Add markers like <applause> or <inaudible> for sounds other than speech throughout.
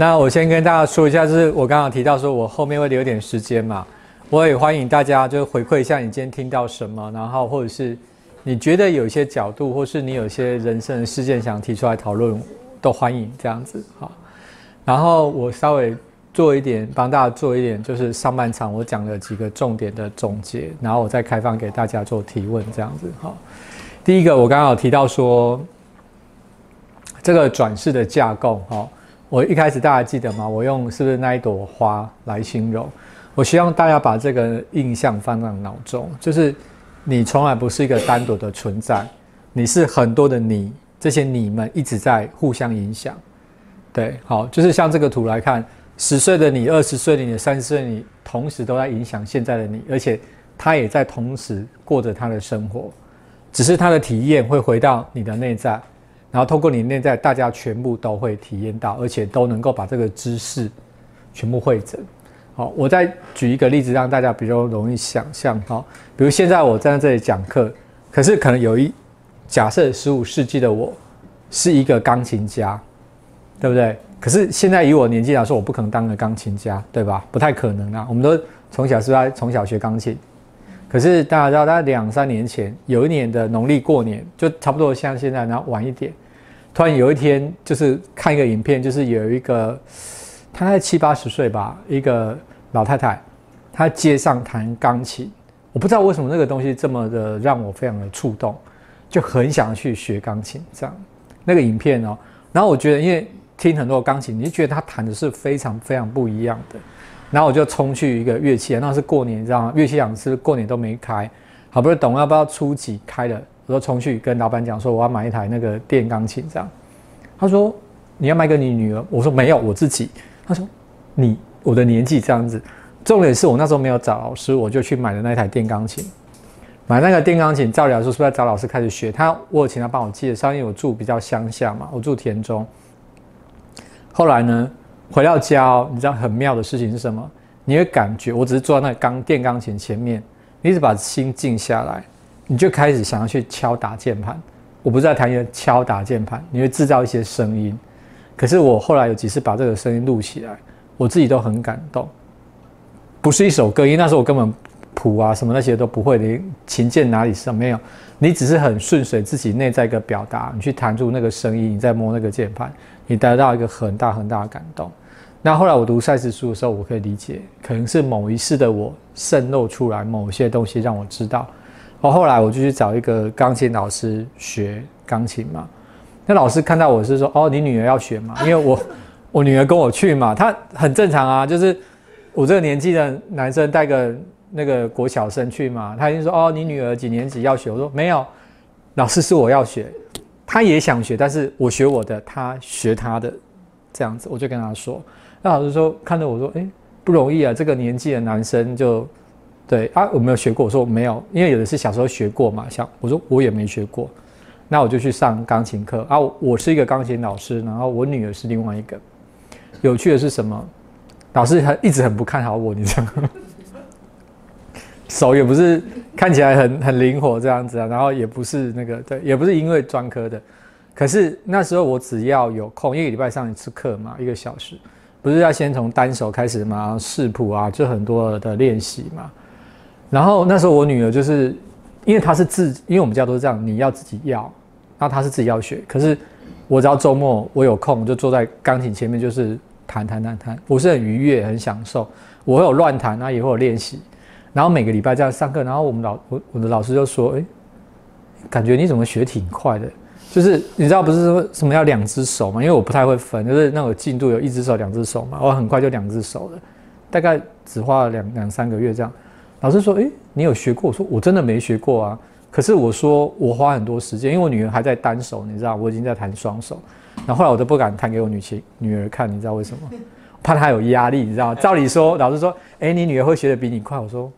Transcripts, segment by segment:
那我先跟大家说一下，就是我刚刚提到说我后面会留点时间嘛，我也欢迎大家就回馈一下你今天听到什么，然后或者是你觉得有一些角度，或是你有些人生的事件想提出来讨论，都欢迎这样子好。然后我稍微做一点，帮大家做一点，就是上半场我讲的几个重点的总结，然后我再开放给大家做提问这样子好。第一个，我刚刚有提到说这个转世的架构哈。我一开始大家记得吗？我用是不是那一朵花来形容？我希望大家把这个印象放在脑中，就是你从来不是一个单独的存在，你是很多的你，这些你们一直在互相影响。对，好，就是像这个图来看，十岁的你、二十岁的你、三十岁的你，同时都在影响现在的你，而且他也在同时过着他的生活，只是他的体验会回到你的内在。然后透过你内在，大家全部都会体验到，而且都能够把这个知识全部会整。好，我再举一个例子，让大家比较容易想象。哈，比如现在我站在这里讲课，可是可能有一假设，十五世纪的我是一个钢琴家，对不对？可是现在以我年纪来说，我不可能当个钢琴家，对吧？不太可能啊。我们都从小是在从小学钢琴。可是大家知道，在两三年前，有一年的农历过年，就差不多像现在，然后晚一点，突然有一天，就是看一个影片，就是有一个，她在七八十岁吧，一个老太太，她街上弹钢琴，我不知道为什么那个东西这么的让我非常的触动，就很想去学钢琴。这样那个影片哦，然后我觉得，因为听很多钢琴，你就觉得她弹的是非常非常不一样的。然后我就冲去一个乐器那是过年，你知道吗？乐器厂是过年都没开，好不容易等要不要初几开了，我就冲去跟老板讲说我要买一台那个电钢琴，这样。他说你要买给你女儿，我说没有，我自己。他说你我的年纪这样子，重点是我那时候没有找老师，我就去买了那台电钢琴。买那个电钢琴，照理来说是不是要找老师开始学？他我有请他帮我介绍，因为我住比较乡下嘛，我住田中。后来呢？回到家哦，你知道很妙的事情是什么？你会感觉，我只是坐在那钢电钢琴前面，你只把心静下来，你就开始想要去敲打键盘。我不是在弹一个敲打键盘，你会制造一些声音。可是我后来有几次把这个声音录起来，我自己都很感动。不是一首歌，因为那时候我根本谱啊什么那些都不会，连琴键哪里是没有，你只是很顺随自己内在一个表达，你去弹出那个声音，你再摸那个键盘。你得到一个很大很大的感动。那后来我读赛事书的时候，我可以理解，可能是某一世的我渗漏出来某些东西，让我知道。然，后来我就去找一个钢琴老师学钢琴嘛。那老师看到我是说：“哦，你女儿要学嘛？”因为我 <laughs> 我女儿跟我去嘛，她很正常啊，就是我这个年纪的男生带个那个国小生去嘛。他就说：“哦，你女儿几年级要学？”我说：“没有，老师是我要学。”他也想学，但是我学我的，他学他的，这样子，我就跟他说。那老师说，看到我说，哎，不容易啊，这个年纪的男生就，对啊，我没有学过。我说没有，因为有的是小时候学过嘛。像我说我也没学过，那我就去上钢琴课啊。我是一个钢琴老师，然后我女儿是另外一个。有趣的是什么？老师他一直很不看好我，你知道吗？<laughs> 手也不是看起来很很灵活这样子啊，然后也不是那个对，也不是因为专科的，可是那时候我只要有空，一个礼拜上一次课嘛，一个小时，不是要先从单手开始嘛，视谱啊，就很多的练习嘛。然后那时候我女儿就是，因为她是自，因为我们家都是这样，你要自己要，然后她是自己要学，可是我只要周末我有空，就坐在钢琴前面就是弹弹弹弹，我是很愉悦很享受，我会有乱弹啊，也会有练习。然后每个礼拜这样上课，然后我们老我我的老师就说：“哎，感觉你怎么学挺快的？就是你知道不是说什么要两只手嘛？因为我不太会分，就是那个进度有一只手、两只手嘛，我很快就两只手了，大概只花了两两三个月这样。老师说：哎，你有学过？我说我真的没学过啊。可是我说我花很多时间，因为我女儿还在单手，你知道我已经在弹双手。然后后来我都不敢弹给我女亲女儿看，你知道为什么？怕她有压力，你知道照理说，老师说：哎，你女儿会学的比你快。我说。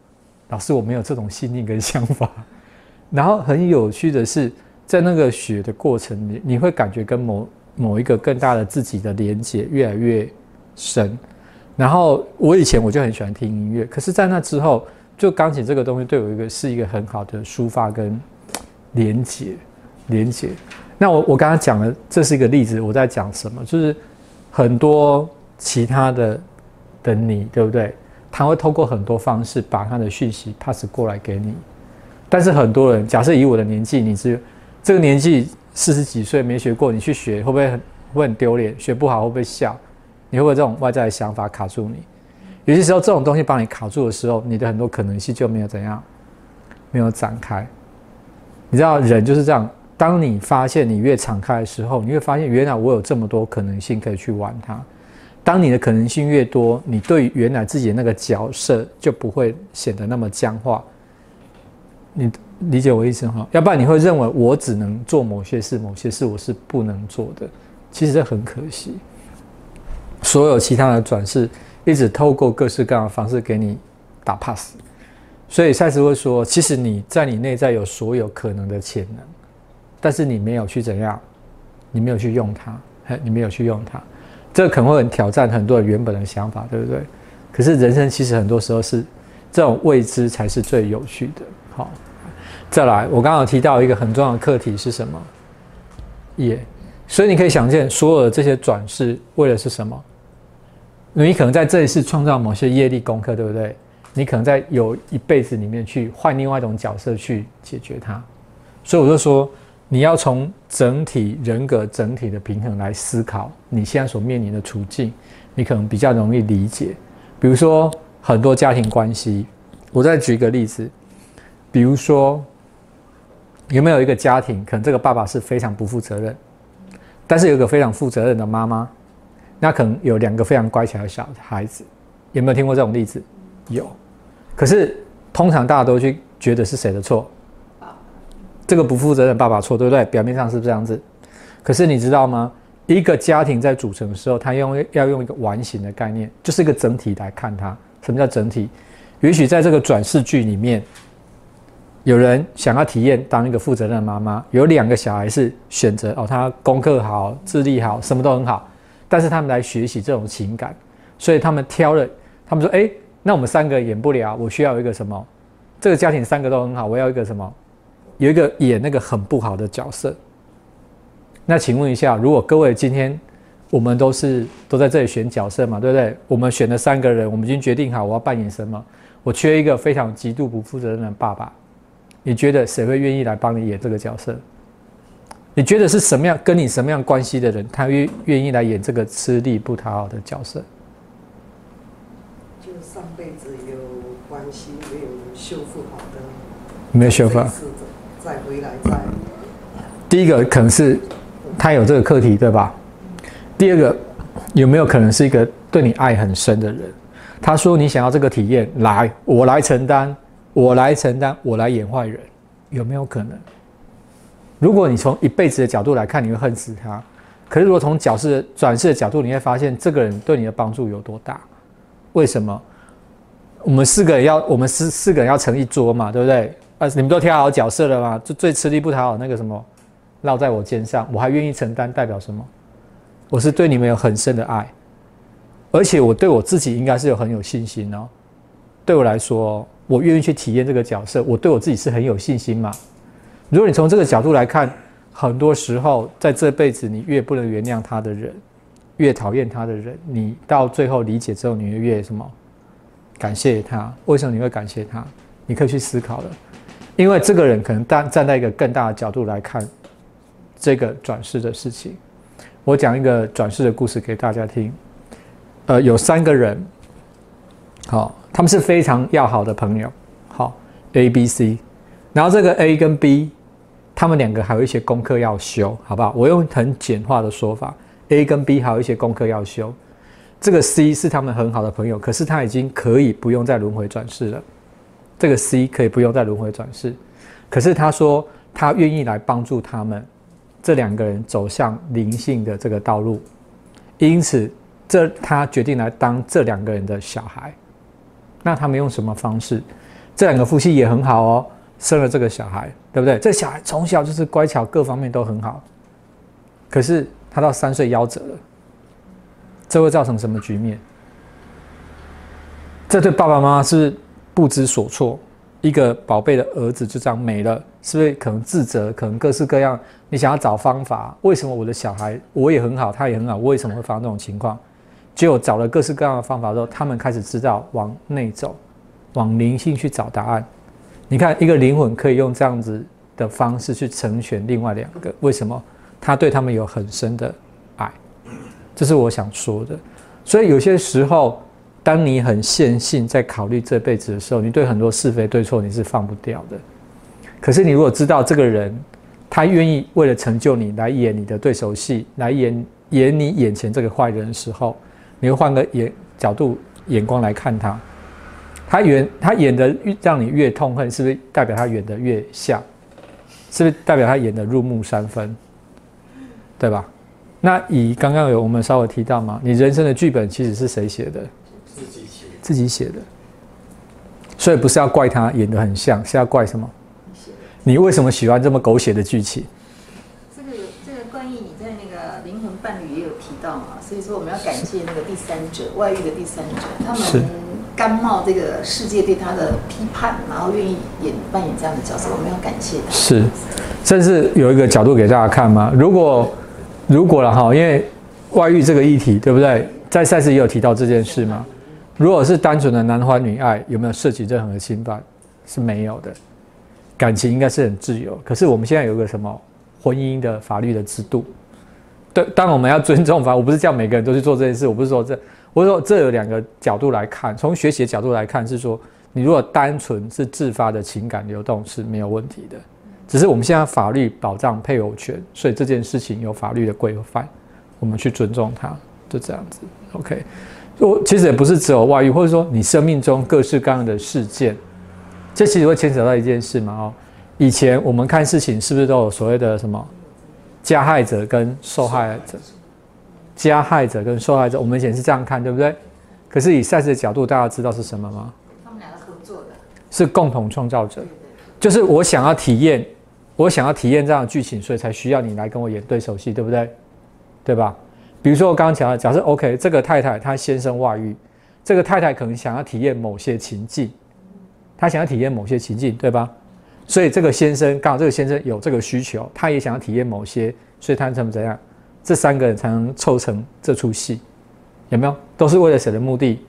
老师，我没有这种信念跟想法。然后很有趣的是，在那个学的过程里，你会感觉跟某某一个更大的自己的连接越来越深。然后我以前我就很喜欢听音乐，可是，在那之后，就钢琴这个东西对我一个是一个很好的抒发跟连接，连接。那我我刚刚讲了，这是一个例子。我在讲什么？就是很多其他的的你，对不对？他会透过很多方式把他的讯息 pass 过来给你。但是很多人，假设以我的年纪，你是这个年纪四十几岁没学过，你去学会不会很会很丢脸？学不好会不会笑？你会不会这种外在的想法卡住你？有些时候这种东西把你卡住的时候，你的很多可能性就没有怎样，没有展开。你知道人就是这样，当你发现你越敞开的时候，你会发现原来我有这么多可能性可以去玩它。当你的可能性越多，你对原来自己的那个角色就不会显得那么僵化。你理解我意思哈？要不然你会认为我只能做某些事，某些事我是不能做的。其实这很可惜。所有其他的转世一直透过各式各样的方式给你打 pass，所以赛斯会说，其实你在你内在有所有可能的潜能，但是你没有去怎样，你没有去用它，你没有去用它，这可能会很挑战很多人原本的想法，对不对？可是人生其实很多时候是这种未知才是最有趣的。好，再来，我刚刚提到一个很重要的课题是什么？业，所以你可以想见，所有的这些转世为了是什么？你可能在这一世创造某些业力功课，对不对？你可能在有一辈子里面去换另外一种角色去解决它。所以我就说，你要从整体人格整体的平衡来思考你现在所面临的处境，你可能比较容易理解。比如说很多家庭关系，我再举一个例子，比如说有没有一个家庭，可能这个爸爸是非常不负责任，但是有个非常负责任的妈妈。那可能有两个非常乖巧的小孩子，有没有听过这种例子？有。可是通常大家都去觉得是谁的错？这个不负责任爸爸错，对不对？表面上是这样子。可是你知道吗？一个家庭在组成的时候，他用要用一个完形的概念，就是一个整体来看它。什么叫整体？也许在这个转世剧里面，有人想要体验当一个负责任的妈妈，有两个小孩是选择哦，他功课好，智力好，什么都很好。但是他们来学习这种情感，所以他们挑了。他们说：“哎，那我们三个演不了，我需要一个什么？这个家庭三个都很好，我要一个什么？有一个演那个很不好的角色。那请问一下，如果各位今天我们都是都在这里选角色嘛，对不对？我们选了三个人，我们已经决定好我要扮演什么。我缺一个非常极度不负责任的爸爸，你觉得谁会愿意来帮你演这个角色？”你觉得是什么样跟你什么样关系的人，他愿愿意来演这个吃力不讨好的角色？就上辈子有关系没有修复好的，没有修复，再回来再。第一个可能是他有这个课题，对吧？第二个有没有可能是一个对你爱很深的人？他说你想要这个体验，来，我来承担，我来承担，我来演坏人，有没有可能？如果你从一辈子的角度来看，你会恨死他；可是如果从角色转世的角度，你会发现这个人对你的帮助有多大？为什么？我们四个人要，我们四四个人要成一桌嘛，对不对？啊，你们都挑好角色了吗？就最吃力不讨好那个什么，落在我肩上，我还愿意承担，代表什么？我是对你们有很深的爱，而且我对我自己应该是有很有信心哦。对我来说，我愿意去体验这个角色，我对我自己是很有信心嘛。如果你从这个角度来看，很多时候在这辈子，你越不能原谅他的人，越讨厌他的人，你到最后理解之后，你会越什么？感谢他？为什么你会感谢他？你可以去思考了，因为这个人可能站站在一个更大的角度来看这个转世的事情。我讲一个转世的故事给大家听。呃，有三个人，好，他们是非常要好的朋友，好，A、B、C，然后这个 A 跟 B。他们两个还有一些功课要修，好不好？我用很简化的说法，A 跟 B 还有一些功课要修。这个 C 是他们很好的朋友，可是他已经可以不用再轮回转世了。这个 C 可以不用再轮回转世，可是他说他愿意来帮助他们这两个人走向灵性的这个道路，因此这他决定来当这两个人的小孩。那他们用什么方式？这两个夫妻也很好哦。生了这个小孩，对不对？这小孩从小就是乖巧，各方面都很好。可是他到三岁夭折了，这会造成什么局面？这对爸爸妈妈是不知所措。一个宝贝的儿子就这样没了，是不是可能自责？可能各式各样。你想要找方法，为什么我的小孩我也很好，他也很好，为什么会发生这种情况？就找了各式各样的方法之后，他们开始知道往内走，往灵性去找答案。你看，一个灵魂可以用这样子的方式去成全另外两个，为什么？他对他们有很深的爱，这是我想说的。所以有些时候，当你很线性在考虑这辈子的时候，你对很多是非对错你是放不掉的。可是你如果知道这个人，他愿意为了成就你来演你的对手戏，来演演你眼前这个坏人的时候，你会换个眼角度眼光来看他。他演他演的越让你越痛恨，是不是代表他演的越像？是不是代表他演的入木三分？对吧？那以刚刚有我们稍微提到嘛，你人生的剧本其实是谁写的？自己写。自己写的。所以不是要怪他演的很像，是要怪什么？你为什么喜欢这么狗血的剧情？这个这个关于你在那个灵魂伴侣也有提到嘛，所以说我们要感谢那个第三者，外遇的第三者，他们甘冒这个世界对他的批判，然后愿意演扮演这样的角色，我们要感谢他。是，甚至有一个角度给大家看吗，如果如果了哈，因为外遇这个议题，对不对？在赛事也有提到这件事嘛。如果是单纯的男欢女爱，有没有涉及任何的侵犯？是没有的。感情应该是很自由，可是我们现在有个什么婚姻的法律的制度？对，当然我们要尊重法，我不是叫每个人都去做这件事，我不是说这，我是说这有两个角度来看，从学习的角度来看是说，你如果单纯是自发的情感流动是没有问题的，只是我们现在法律保障配偶权，所以这件事情有法律的规范，我们去尊重它，就这样子。OK，我其实也不是只有外遇，或者说你生命中各式各样的事件。这其实会牵扯到一件事嘛？哦，以前我们看事情是不是都有所谓的什么加害者跟受害者？加害者跟受害者，我们以前是这样看，对不对？可是以赛事的角度，大家知道是什么吗？他们两个合作的，是共同创造者。就是我想要体验，我想要体验这样的剧情，所以才需要你来跟我演对手戏，对不对？对吧？比如说我刚刚讲的，假设 OK，这个太太她先生外遇，这个太太可能想要体验某些情境。她想要体验某些情境，对吧？所以这个先生刚好这个先生有这个需求，他也想要体验某些，所以他怎么怎样？这三个人才能凑成这出戏，有没有？都是为了谁的目的？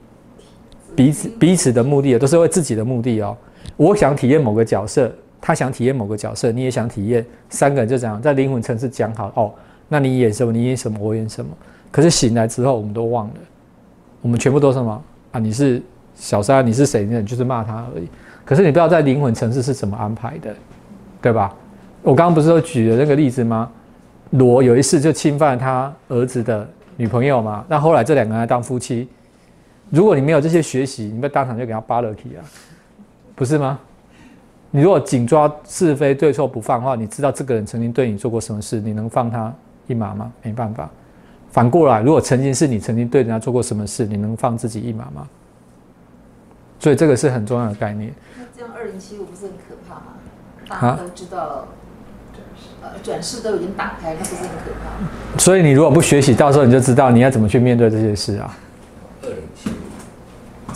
彼此彼此的目的都是为自己的目的哦。我想体验某个角色，他想体验某个角色，你也想体验，三个人就这样在灵魂层次讲好哦。那你演什么？你演什么？我演什么？可是醒来之后，我们都忘了，我们全部都什么啊？你是？小三，你是谁你？就是骂他而已。可是你不知道在灵魂层次是怎么安排的，对吧？我刚刚不是说举了那个例子吗？罗有一次就侵犯他儿子的女朋友嘛，那后来这两个人当夫妻。如果你没有这些学习，你不当场就给他扒了皮啊，不是吗？你如果紧抓是非对错不放的话，你知道这个人曾经对你做过什么事，你能放他一马吗？没办法。反过来，如果曾经是你曾经对人家做过什么事，你能放自己一马吗？所以这个是很重要的概念。那这样二零七五不是很可怕吗？大家都知道，呃，转世都已经打开，那不是很可怕？所以你如果不学习，到时候你就知道你要怎么去面对这些事啊。二零七五，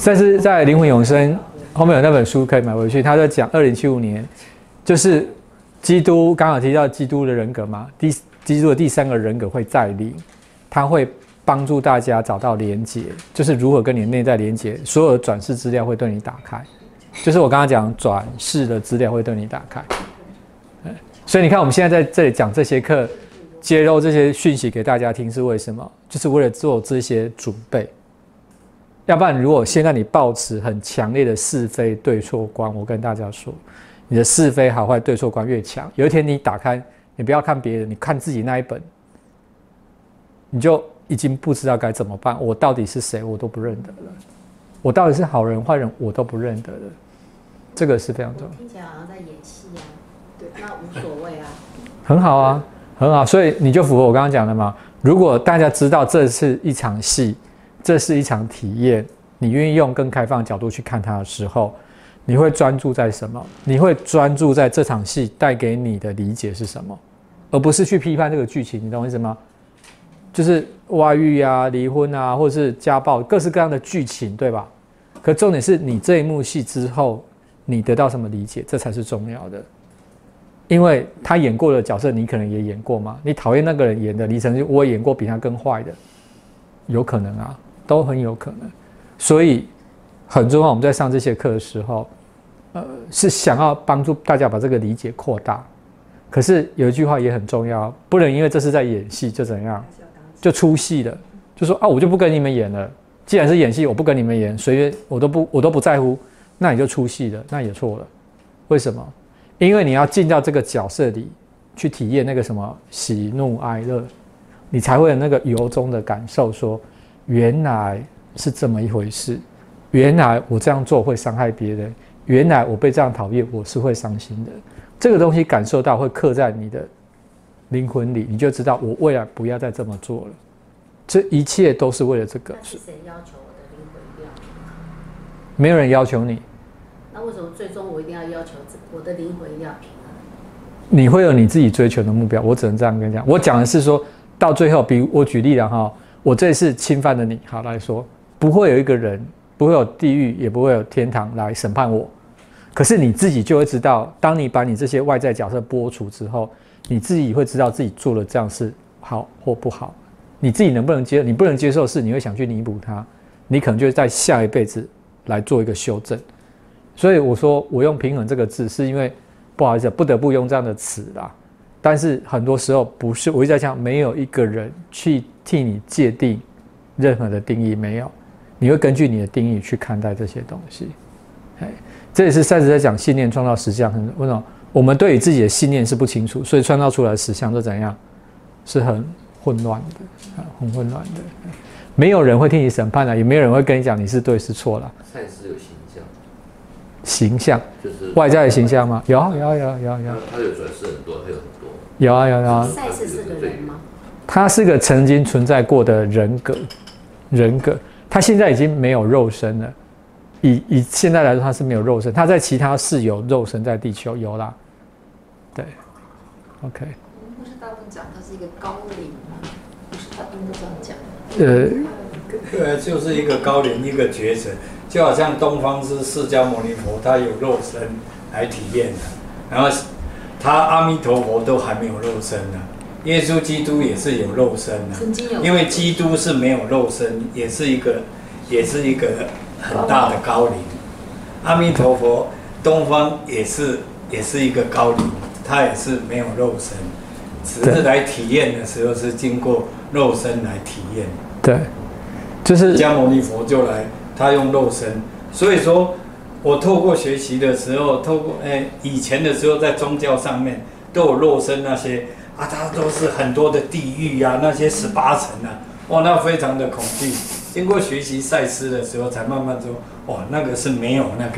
但是在灵魂永生后面有那本书可以买回去，他在讲二零七五年，就是基督刚好提到基督的人格嘛，第基督的第三个人格会再临，他会。帮助大家找到连接，就是如何跟你内在连接。所有的转世资料会对你打开，就是我刚刚讲转世的资料会对你打开。所以你看，我们现在在这里讲这些课，揭露这些讯息给大家听，是为什么？就是为了做这些准备。要不然，如果现在你抱持很强烈的是非对错观，我跟大家说，你的是非好坏对错观越强，有一天你打开，你不要看别人，你看自己那一本，你就。已经不知道该怎么办，我到底是谁，我都不认得了。我到底是好人坏人，我都不认得了。这个是非常重要。听起来好像在演戏啊，对，那无所谓啊。很好啊，很好，所以你就符合我刚刚讲的嘛。如果大家知道这是一场戏，这是一场体验，你愿意用更开放的角度去看它的时候，你会专注在什么？你会专注在这场戏带给你的理解是什么，而不是去批判这个剧情。你懂我意思吗？就是外遇啊、离婚啊，或者是家暴，各式各样的剧情，对吧？可重点是你这一幕戏之后，你得到什么理解，这才是重要的。因为他演过的角色，你可能也演过嘛。你讨厌那个人演的李承铉，我演过比他更坏的，有可能啊。都很有可能。所以很重要，我们在上这些课的时候，呃，是想要帮助大家把这个理解扩大。可是有一句话也很重要，不能因为这是在演戏就怎样，就出戏了，就说啊，我就不跟你们演了。既然是演戏，我不跟你们演，随便我都不我都不在乎，那你就出戏了，那也错了。为什么？因为你要进到这个角色里去体验那个什么喜怒哀乐，你才会有那个由衷的感受，说原来是这么一回事，原来我这样做会伤害别人，原来我被这样讨厌，我是会伤心的。这个东西感受到会刻在你的灵魂里，你就知道我未来不要再这么做了。这一切都是为了这个。是谁要求？没有人要求你。那为什么最终我一定要要求我的灵魂一定要平衡？你会有你自己追求的目标，我只能这样跟你讲。我讲的是说到最后，比如我举例了哈，我这次侵犯了你，好来说，不会有一个人，不会有地狱，也不会有天堂来审判我。可是你自己就会知道，当你把你这些外在角色剥除之后，你自己会知道自己做了这样事好或不好。你自己能不能接？你不能接受是，你会想去弥补它，你可能就在下一辈子来做一个修正。所以我说我用平衡这个字，是因为不好意思，不得不用这样的词啦。但是很多时候不是，我一直在讲，没有一个人去替你界定任何的定义，没有，你会根据你的定义去看待这些东西。哎，这也是赛斯在讲信念创造实相。很为什么我们对于自己的信念是不清楚，所以创造出来的实相都怎样？是很。混乱的，很混乱的，没有人会替你审判的，也没有人会跟你讲你是对是错了。赛事有形象，形象就是外在的形象吗？有有有有有。他有转世很多，他有很多。有啊有啊。赛事是个人吗？他是个曾经存在过的人格，人格。他现在已经没有肉身了。以以现在来说，他是没有肉身。他在其他世有肉身，在地球有啦。对，OK。不是大部分讲他是一个高龄。呃，呃，就是一个高龄，一个觉者，就好像东方之释迦牟尼佛，他有肉身来体验的，然后他阿弥陀佛都还没有肉身呢，耶稣基督也是有肉身的，因为基督是没有肉身，也是一个，也是一个很大的高龄，阿弥陀佛，东方也是，也是一个高龄，他也是没有肉身。只是来体验的时候是经过肉身来体验，对，就是迦牟尼佛就来，他用肉身，所以说，我透过学习的时候，透过哎以前的时候在宗教上面都有肉身那些啊，他都是很多的地狱呀，那些十八层啊，哇，那非常的恐惧。经过学习赛斯的时候，才慢慢说，哇，那个是没有那个，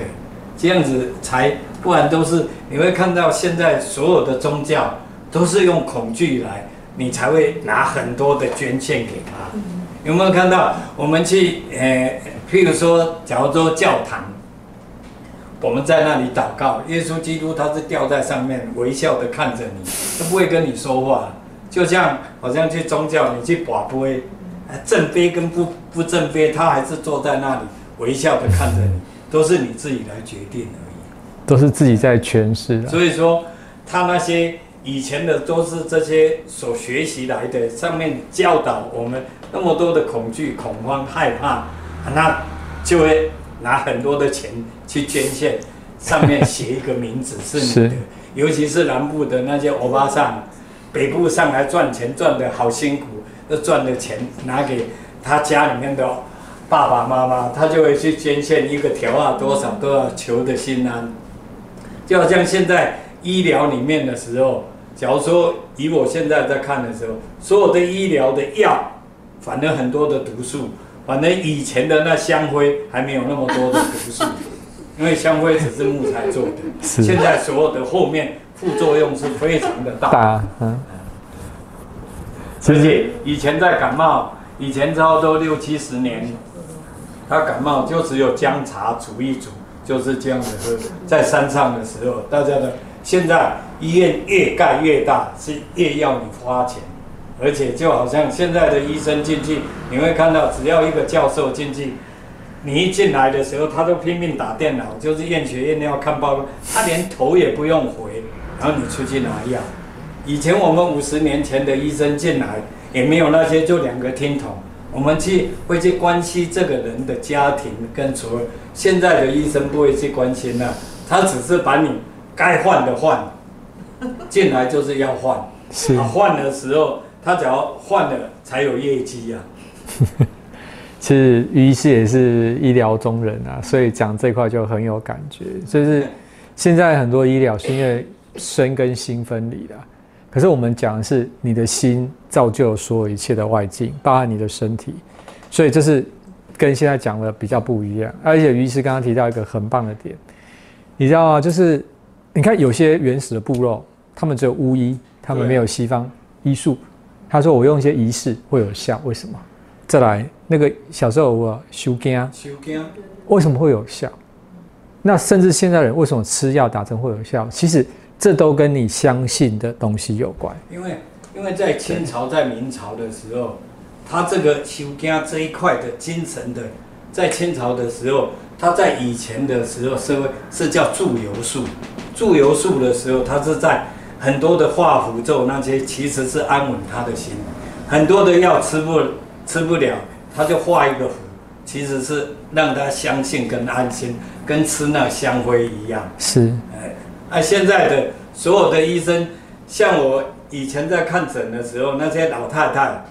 这样子才，不然都是你会看到现在所有的宗教。都是用恐惧来，你才会拿很多的捐献给他。有没有看到？我们去，呃，譬如说，假如说教堂，我们在那里祷告，耶稣基督他是吊在上面，微笑的看着你，他不会跟你说话。就像好像去宗教，你去寡杯，正杯跟不不正杯，他还是坐在那里微笑的看着你，都是你自己来决定而已。都是自己在诠释。所以说，他那些。以前的都是这些所学习来的，上面教导我们那么多的恐惧、恐慌、害怕，那就会拿很多的钱去捐献，上面写一个名字是你的。尤其是南部的那些欧巴桑，北部上来赚钱赚的好辛苦，那赚的钱拿给他家里面的爸爸妈妈，他就会去捐献一个条啊多少都要求的心安，就好像现在医疗里面的时候。假如说以我现在在看的时候，所有的医疗的药，反正很多的毒素，反正以前的那香灰还没有那么多的毒素，<laughs> 因为香灰只是木材做的，现在所有的后面副作用是非常的大。大，嗯。而且以前在感冒，以前差不多六七十年，他感冒就只有姜茶煮一煮，就是这样子喝。在山上的时候，大家的。现在医院越盖越大，是越要你花钱，而且就好像现在的医生进去，你会看到，只要一个教授进去，你一进来的时候，他都拼命打电脑，就是验血验尿看报告，他连头也不用回，然后你出去拿药。以前我们五十年前的医生进来，也没有那些，就两个听筒，我们去会去关心这个人的家庭跟除了现在的医生不会去关心了、他只是把你该换的换，<laughs> 进来就是要换，是啊，换的时候他只要换了才有业绩啊。<laughs> 其实于医师也是医疗中人啊，所以讲这块就很有感觉。就是现在很多医疗是因为身跟心分离的，可是我们讲的是你的心造就所有一切的外境，包含你的身体，所以这是跟现在讲的比较不一样。而且于医师刚刚提到一个很棒的点，你知道吗？就是你看有些原始的部落，他们只有巫医，他们没有西方医术。他说我用一些仪式会有效，为什么？再来，那个小时候我修经，修经为什么会有效？那甚至现在人为什么吃药打针会有效？其实这都跟你相信的东西有关。因为因为在清朝在明朝的时候，他这个修经这一块的精神的，在清朝的时候，他在以前的时候社会是叫祝由术，祝由术的时候，他是在很多的画符咒那些，其实是安稳他的心，很多的药吃不吃不了，他就画一个符，其实是让他相信跟安心，跟吃那香灰一样。是，啊，现在的所有的医生，像我以前在看诊的时候，那些老太太，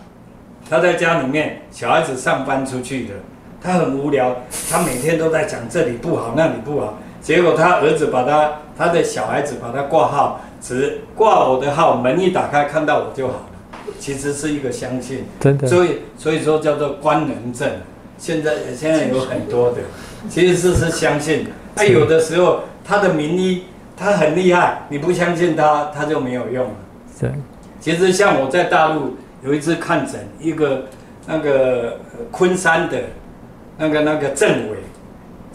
她在家里面，小孩子上班出去的，她很无聊，她每天都在讲这里不好那里不好，结果他儿子把他他的小孩子把他挂号，只挂我的号，门一打开看到我就好了，其实是一个相信。真的。所以所以说叫做官能症，现在现在有很多的，其实是是相信。那、有的时候他的名医他很厉害，你不相信他，他就没有用了。对，其实像我在大陆有一次看诊，一个那个呃昆山的那个那个政委，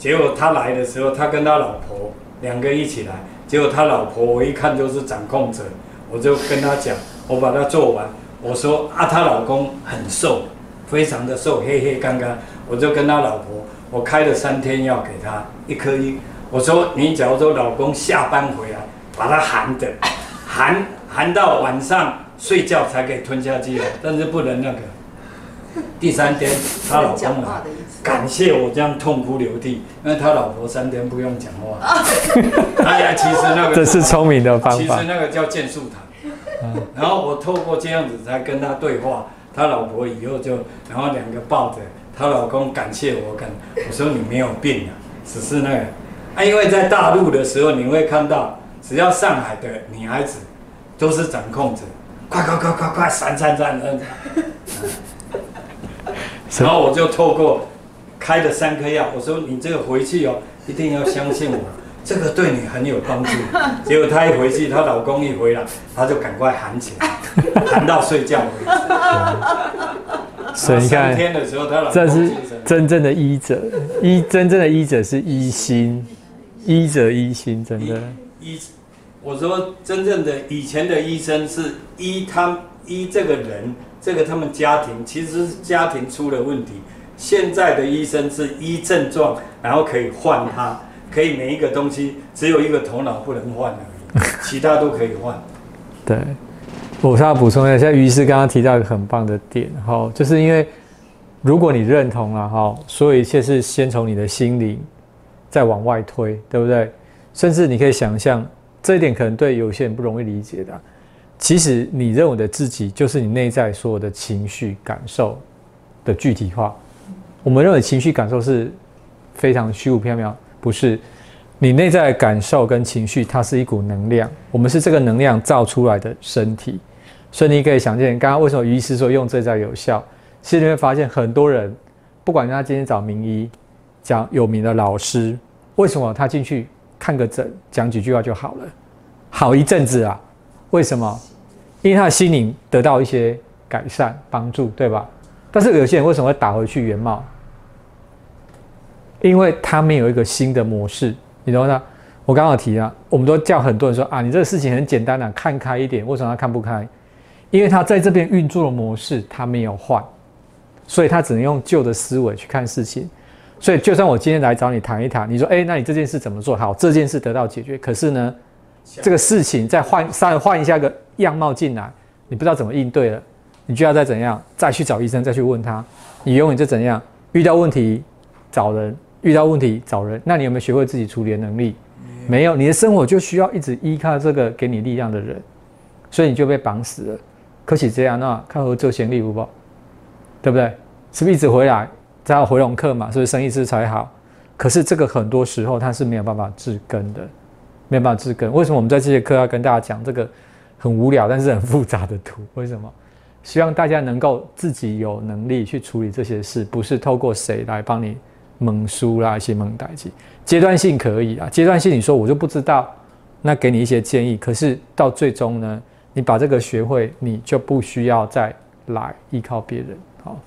结果他来的时候，他跟他老婆两个一起来，结果他老婆我一看就是掌控者，我就跟他讲，我把他做完，我说啊，她老公很瘦，非常的瘦，黑黑干干，我就跟他老婆，我开了三天药给他，一颗一，我说你假如说老公下班回来，把他含的，含含到晚上睡觉才可以吞下去哦，但是不能那个。第三天，她老公来。感谢我这样痛哭流涕，因为他老婆三天不用讲话。<laughs> 哎呀，其实那个 <laughs> 这是聪明的方法其实。那个叫剑术堂。然后我透过这样子才跟他对话，他老婆以后就，然后两个抱着，她老公感谢我，感我说你没有病啊，只是那个，啊，因为在大陆的时候你会看到，只要上海的女孩子都是掌控者，快快快快快闪闪闪，<laughs> <laughs> 然后我就透过开了三颗药，我说你这个回去哦，一定要相信我，<laughs> 这个对你很有帮助。<laughs> 结果她一回去，她老公一回来，她就赶快喊起来，喊到睡觉为止。所以你看，天的时候，她老公这是真正的医者，医真正的医者是医心，医者医心，真的。医，我说真正的以前的医生是医他医这个人，这个他们家庭其实是家庭出了问题。现在的医生是医症状，然后可以换他，可以每一个东西只有一个头脑不能换而已，其他都可以换。对，我是要补充一下，像于师刚刚提到一个很棒的点，哈，就是因为如果你认同了哈，所有一切是先从你的心灵再往外推，对不对？甚至你可以想象，这一点可能对有些人不容易理解的。其实你认为的自己，就是你内在所有的情绪感受的具体化。我们认为情绪感受是非常虚无缥缈，不是？你内在感受跟情绪，它是一股能量，我们是这个能量造出来的身体，所以你可以想见，刚刚为什么于医师说用这招有效？其实你会发现，很多人不管他今天找名医，讲有名的老师，为什么他进去看个诊，讲几句话就好了？好一阵子啊，为什么？因为他的心灵得到一些改善帮助，对吧？但是有些人为什么会打回去原貌？因为他没有一个新的模式，你懂吗？我刚刚有提啊，我们都叫很多人说啊，你这个事情很简单啊，看开一点。为什么他看不开？因为他在这边运作的模式他没有换，所以他只能用旧的思维去看事情。所以就算我今天来找你谈一谈，你说哎，那你这件事怎么做好？这件事得到解决，可是呢，这个事情再换再换一下个样貌进来，你不知道怎么应对了，你就要再怎样再去找医生再去问他，你永远就怎样？遇到问题找人，遇到问题找人。那你有没有学会自己处理的能力？没有，你的生活就需要一直依靠这个给你力量的人，所以你就被绑死了。可喜这样，那看合作先例不？对不对？是不是一直回来，才有回笼客嘛？所以生意是才好？可是这个很多时候它是没有办法治根的，没有办法治根。为什么我们在这节课要跟大家讲这个很无聊但是很复杂的图？为什么？希望大家能够自己有能力去处理这些事，不是透过谁来帮你蒙书啦、一些蒙代记。阶段性可以啊，阶段性你说我就不知道，那给你一些建议。可是到最终呢，你把这个学会，你就不需要再来依靠别人。好，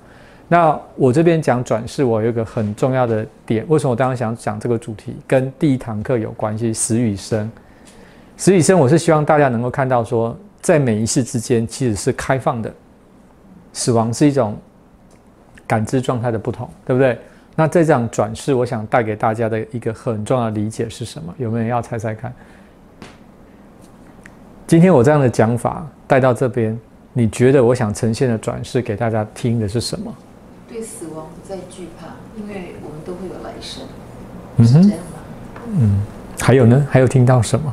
那我这边讲转世，我有一个很重要的点。为什么我当时想讲这个主题，跟第一堂课有关系？死与生，死与生，我是希望大家能够看到说，在每一世之间其实是开放的。死亡是一种感知状态的不同，对不对？那这场转世，我想带给大家的一个很重要的理解是什么？有没有人要猜猜看？今天我这样的讲法带到这边，你觉得我想呈现的转世给大家听的是什么？对死亡不再惧怕，因为我们都会有来生，嗯哼？嗯，还有呢？还有听到什么？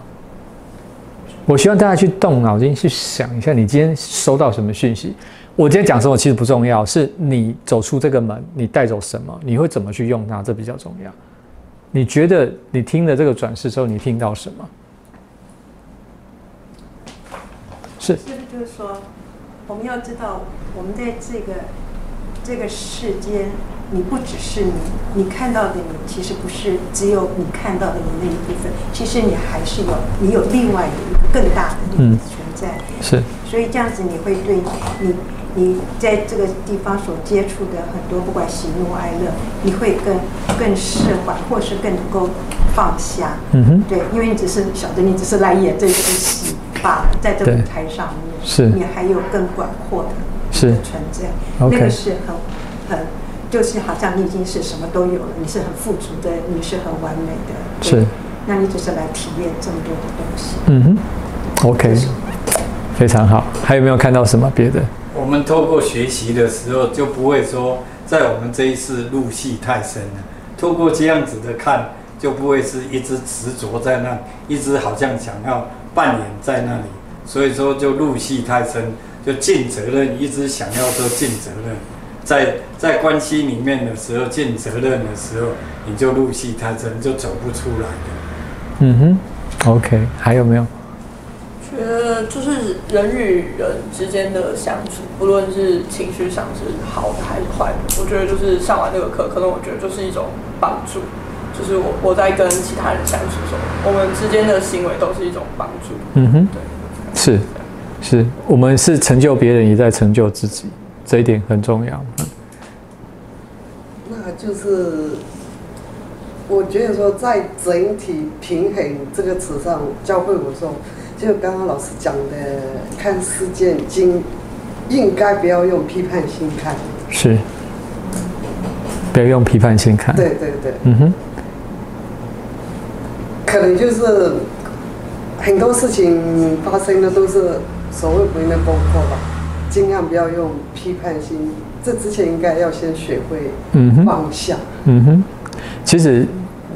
我希望大家去动脑筋去想一下，你今天收到什么讯息？我今天讲什么其实不重要，是你走出这个门，你带走什么，你会怎么去用它，这比较重要。你觉得你听了这个转世之后，你听到什么？是是不是就是说，我们要知道，我们在这个这个世间，你不只是你，你看到的你，其实不是只有你看到的你那一部分，其实你还是有你有另外的一个更大的存在。是，所以这样子，你会对你你在这个地方所接触的很多，不管喜怒哀乐，你会更更释怀，或是更能够放下。嗯哼，对，因为你只是晓得你只是来演这出戏罢了，在这个舞台上面，是你还有更广阔的是存在，那个是很很，就是好像你已经是什么都有了，你是很富足的，你是很完美的，是，那你只是来体验这么多的东西。嗯哼，OK，非常好。还有没有看到什么别的？我们透过学习的时候，就不会说在我们这一世入戏太深了。透过这样子的看，就不会是一直执着在那，一直好像想要扮演在那里。所以说就入戏太深，就尽责任，一直想要说尽责任。在在关系里面的时候，尽责任的时候，你就入戏太深，就走不出来的。嗯哼，OK，还有没有？觉得就是人与人之间的相处，不论是情绪上是好的还是坏的，我觉得就是上完这个课，可能我觉得就是一种帮助。就是我我在跟其他人相处的时候，我们之间的行为都是一种帮助。嗯哼，对，是，是我们是成就别人，也在成就自己，这一点很重要。嗯那就是我觉得说，在整体平衡这个词上，教会我说，就刚刚老师讲的，看事件经应该不要用批判心看。是，不要用批判性看。对对对，嗯哼，可能就是很多事情发生的都是所谓不能崩破吧，尽量不要用批判心。这之前应该要先学会嗯。放下。嗯哼，其实，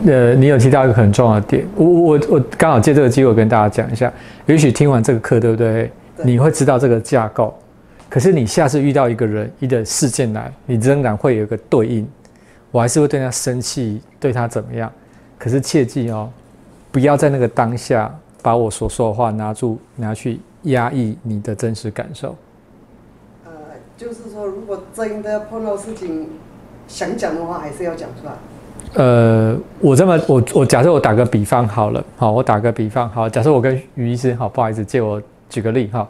呃，你有提到一个很重要的点，我我我我刚好借这个机会跟大家讲一下。也许听完这个课，对不对？对你会知道这个架构，可是你下次遇到一个人、一个事件来，你仍然会有一个对应。我还是会对他生气，对他怎么样？可是切记哦，不要在那个当下把我所说的话拿住拿去压抑你的真实感受。呃，就是说，如果真的碰到事情想讲的话，还是要讲出来。呃，我这么我我假设我打个比方好了，好，我打个比方好，假设我跟于医师好，不好意思，借我举个例哈。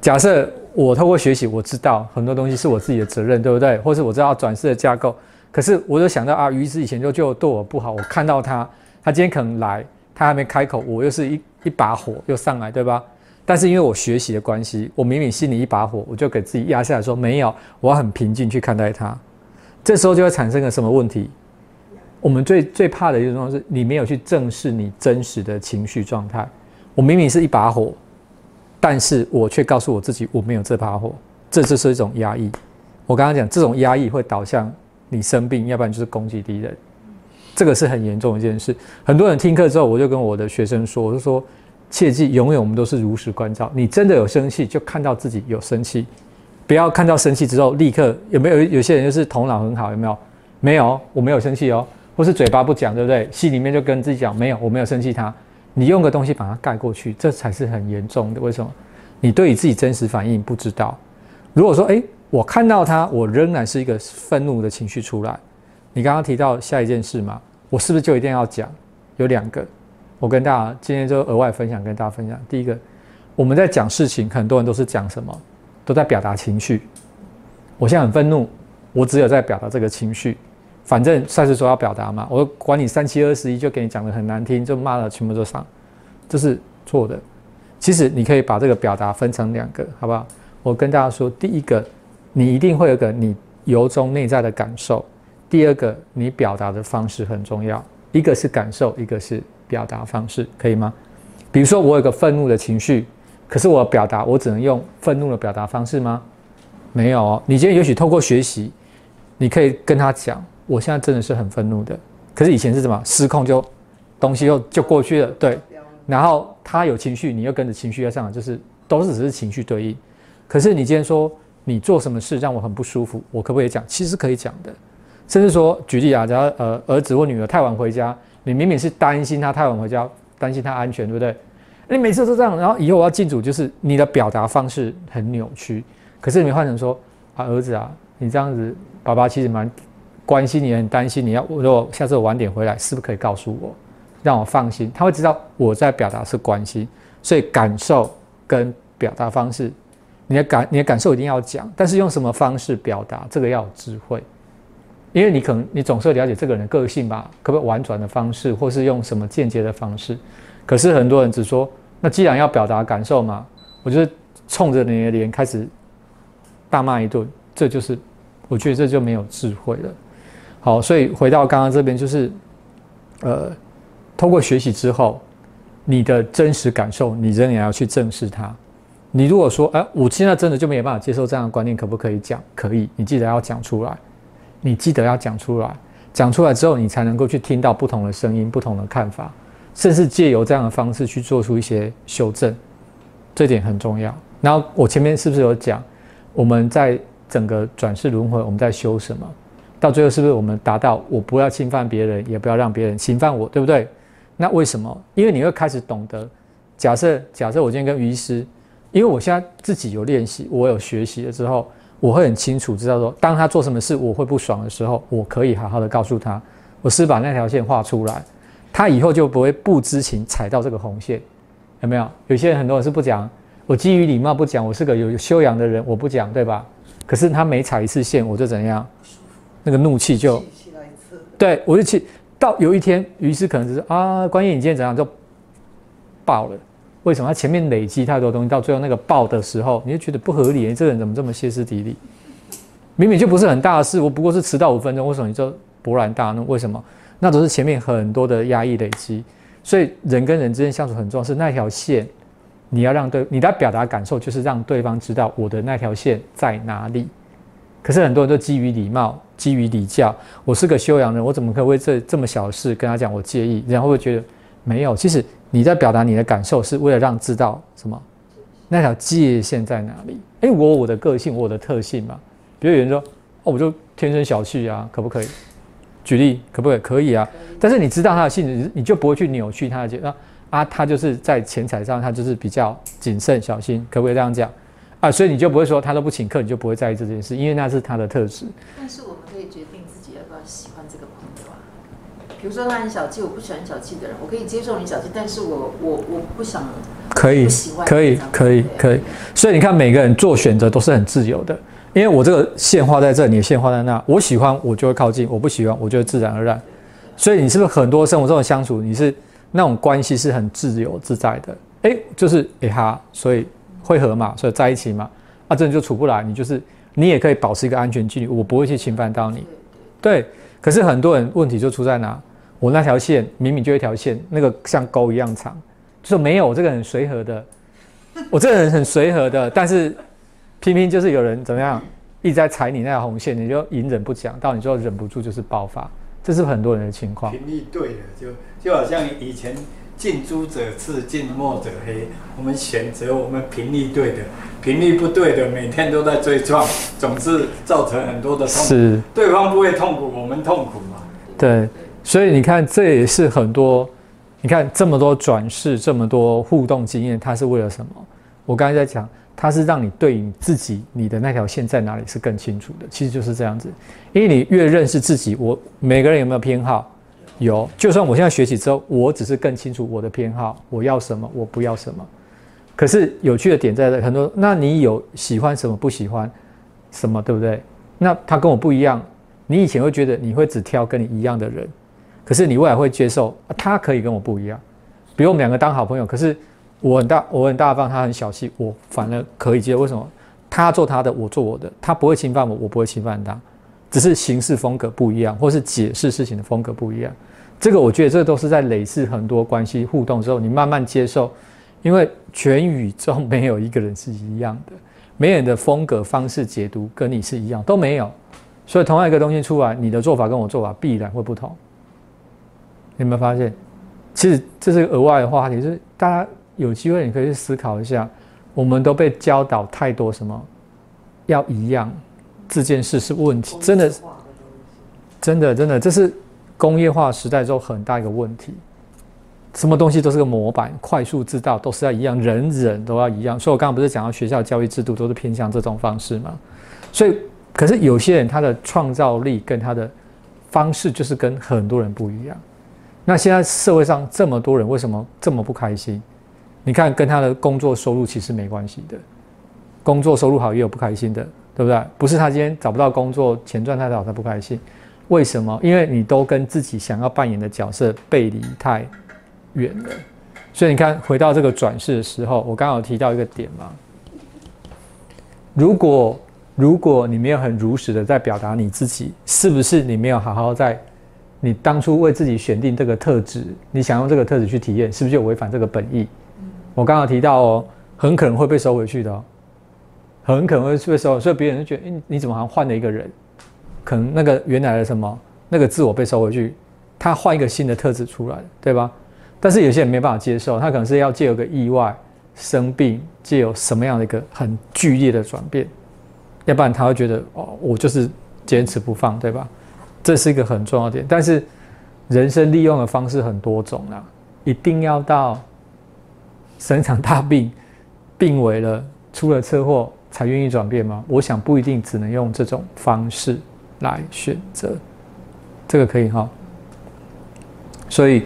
假设我透过学习，我知道很多东西是我自己的责任，对不对？或是我知道转世的架构，可是我就想到啊，于医师以前就就对我不好，我看到他，他今天可能来，他还没开口，我又是一一把火又上来，对吧？但是因为我学习的关系，我明明心里一把火，我就给自己压下来说没有，我要很平静去看待它。这时候就会产生个什么问题？我们最最怕的一种状况是，你没有去正视你真实的情绪状态。我明明是一把火，但是我却告诉我自己我没有这把火，这就是一种压抑。我刚刚讲这种压抑会导向你生病，要不然就是攻击敌人，这个是很严重的一件事。很多人听课之后，我就跟我的学生说，我就说切记，永远我们都是如实关照。你真的有生气，就看到自己有生气，不要看到生气之后立刻有没有有些人就是头脑很好，有没有？没有，我没有生气哦，或是嘴巴不讲，对不对？心里面就跟自己讲，没有，我没有生气他。你用个东西把它盖过去，这才是很严重的。为什么？你对你自己真实反应不知道。如果说，诶，我看到他，我仍然是一个愤怒的情绪出来。你刚刚提到下一件事嘛，我是不是就一定要讲？有两个，我跟大家今天就额外分享，跟大家分享。第一个，我们在讲事情，很多人都是讲什么，都在表达情绪。我现在很愤怒，我只有在表达这个情绪。反正赛事说要表达嘛，我管你三七二十一，就给你讲的很难听，就骂了全部都上，这是错的。其实你可以把这个表达分成两个，好不好？我跟大家说，第一个，你一定会有个你由衷内在的感受；第二个，你表达的方式很重要。一个是感受，一个是表达方式，可以吗？比如说我有个愤怒的情绪，可是我表达我只能用愤怒的表达方式吗？没有哦。你今天也许透过学习，你可以跟他讲。我现在真的是很愤怒的，可是以前是什么失控就东西又就过去了，对。然后他有情绪，你又跟着情绪要上来，就是都是只是情绪对应。可是你今天说你做什么事让我很不舒服，我可不可以讲？其实可以讲的，甚至说举例啊，假如呃儿子或女儿太晚回家，你明明是担心他太晚回家，担心他安全，对不对？你每次都这样，然后以后我要进组，就是你的表达方式很扭曲。可是你换成说啊儿子啊，你这样子，爸爸其实蛮。关心你，很担心你要。如果下次我晚点回来，是不是可以告诉我，让我放心？他会知道我在表达是关心，所以感受跟表达方式，你的感你的感受一定要讲，但是用什么方式表达，这个要有智慧，因为你可能你总是了解这个人的个性吧，可不可以婉转的方式，或是用什么间接的方式？可是很多人只说，那既然要表达感受嘛，我就是冲着你的脸开始大骂一顿，这就是我觉得这就没有智慧了。好，所以回到刚刚这边，就是，呃，通过学习之后，你的真实感受，你仍然要去正视它。你如果说，哎，我现在真的就没有办法接受这样的观念，可不可以讲？可以，你记得要讲出来。你记得要讲出来，讲出来之后，你才能够去听到不同的声音、不同的看法，甚至借由这样的方式去做出一些修正，这点很重要。然后我前面是不是有讲，我们在整个转世轮回，我们在修什么？到最后是不是我们达到我不要侵犯别人，也不要让别人侵犯我，对不对？那为什么？因为你会开始懂得，假设假设我今天跟于医师，因为我现在自己有练习，我有学习了之后，我会很清楚知道说，当他做什么事我会不爽的时候，我可以好好的告诉他，我是把那条线画出来，他以后就不会不知情踩到这个红线，有没有？有些人很多人是不讲，我基于礼貌不讲，我是个有修养的人，我不讲，对吧？可是他每踩一次线，我就怎样？那个怒气就，对我就气到有一天，于是可能就是啊，关于你今天怎样就爆了。为什么？他前面累积太多东西，到最后那个爆的时候，你就觉得不合理。这个人怎么这么歇斯底里？明明就不是很大的事，我不过是迟到五分钟，为什么你就勃然大怒？为什么？那都是前面很多的压抑累积。所以人跟人之间相处很重要，是那条线，你要让对你的表达感受，就是让对方知道我的那条线在哪里。可是很多人都基于礼貌，基于礼教，我是个修养人，我怎么可以为这这么小的事跟他讲我介意？然后会觉得没有。其实你在表达你的感受，是为了让知道什么？那条界限在哪里？哎，我我的个性，我的特性嘛。比如有人说，哦，我就天生小气啊，可不可以？举例可不可以？可以啊。但是你知道他的性质，你就不会去扭曲他的觉啊啊，他就是在钱财上，他就是比较谨慎小心，可不可以这样讲？啊，所以你就不会说他都不请客，你就不会在意这件事，因为那是他的特质。但是我们可以决定自己要不要喜欢这个。比如说他很小气，我不喜欢小气的人，我可以接受你小气，但是我我我不想可以可以可以可以。所以你看，每个人做选择都是很自由的，因为我这个线画在这，你的线画在那，我喜欢我就会靠近，我不喜欢我就会自然而然。所以你是不是很多生活中的相处，你是那种关系是很自由自在的？哎，就是哎哈，所以。会合嘛，所以在一起嘛，啊，这就处不来。你就是你也可以保持一个安全距离，我不会去侵犯到你。对，可是很多人问题就出在哪？我那条线明明就一条线，那个像沟一样长，就说没有，我这个很随和的，我这个人很随和的，但是偏偏就是有人怎么样一直在踩你那条红线，你就隐忍不讲，到你最后忍不住就是爆发，这是很多人的情况。频率对了，就就好像以前近朱者赤，近墨者黑。我们选择我们频率对的，频率不对的，每天都在追撞，总是造成很多的痛苦。是，对方不会痛苦，我们痛苦嘛。对，所以你看，这也是很多，你看这么多转世，这么多互动经验，它是为了什么？我刚才在讲，它是让你对你自己，你的那条线在哪里是更清楚的。其实就是这样子，因为你越认识自己，我每个人有没有偏好？有，就算我现在学习之后，我只是更清楚我的偏好，我要什么，我不要什么。可是有趣的点在这，很多，那你有喜欢什么，不喜欢什么，对不对？那他跟我不一样，你以前会觉得你会只挑跟你一样的人，可是你未来会接受他可以跟我不一样。比如我们两个当好朋友，可是我很大，我很大方，他很小气，我反而可以接受。为什么？他做他的，我做我的，他不会侵犯我，我不会侵犯他，只是行事风格不一样，或是解释事情的风格不一样。这个我觉得这都是在累世很多关系互动之后，你慢慢接受。因为全宇宙没有一个人是一样的，没有人的风格方式解读跟你是一样，都没有。所以同样一个东西出来，你的做法跟我做法必然会不同。有没有发现？其实这是个额外的话题，就是大家有机会你可以去思考一下。我们都被教导太多什么要一样，这件事是问题，真的，真的真的，这是工业化时代之后很大一个问题。什么东西都是个模板，快速制造都是要一样，人人都要一样。所以我刚刚不是讲到学校教育制度都是偏向这种方式吗？所以，可是有些人他的创造力跟他的方式就是跟很多人不一样。那现在社会上这么多人，为什么这么不开心？你看，跟他的工作收入其实没关系的。工作收入好也有不开心的，对不对？不是他今天找不到工作，钱赚太少他不开心。为什么？因为你都跟自己想要扮演的角色背离太。远了，所以你看，回到这个转世的时候，我刚好提到一个点嘛。如果如果你没有很如实的在表达你自己，是不是你没有好好在你当初为自己选定这个特质，你想用这个特质去体验，是不是就违反这个本意？我刚刚提到哦，很可能会被收回去的，哦，很可能会被收，所以别人就觉得，哎，你怎么好像换了一个人？可能那个原来的什么那个自我被收回去，他换一个新的特质出来，对吧？但是有些人没办法接受，他可能是要借有个意外、生病，借有什么样的一个很剧烈的转变，要不然他会觉得哦，我就是坚持不放，对吧？这是一个很重要的点。但是人生利用的方式很多种啦，一定要到生一场大病、病危了、出了车祸才愿意转变吗？我想不一定，只能用这种方式来选择，这个可以哈。所以。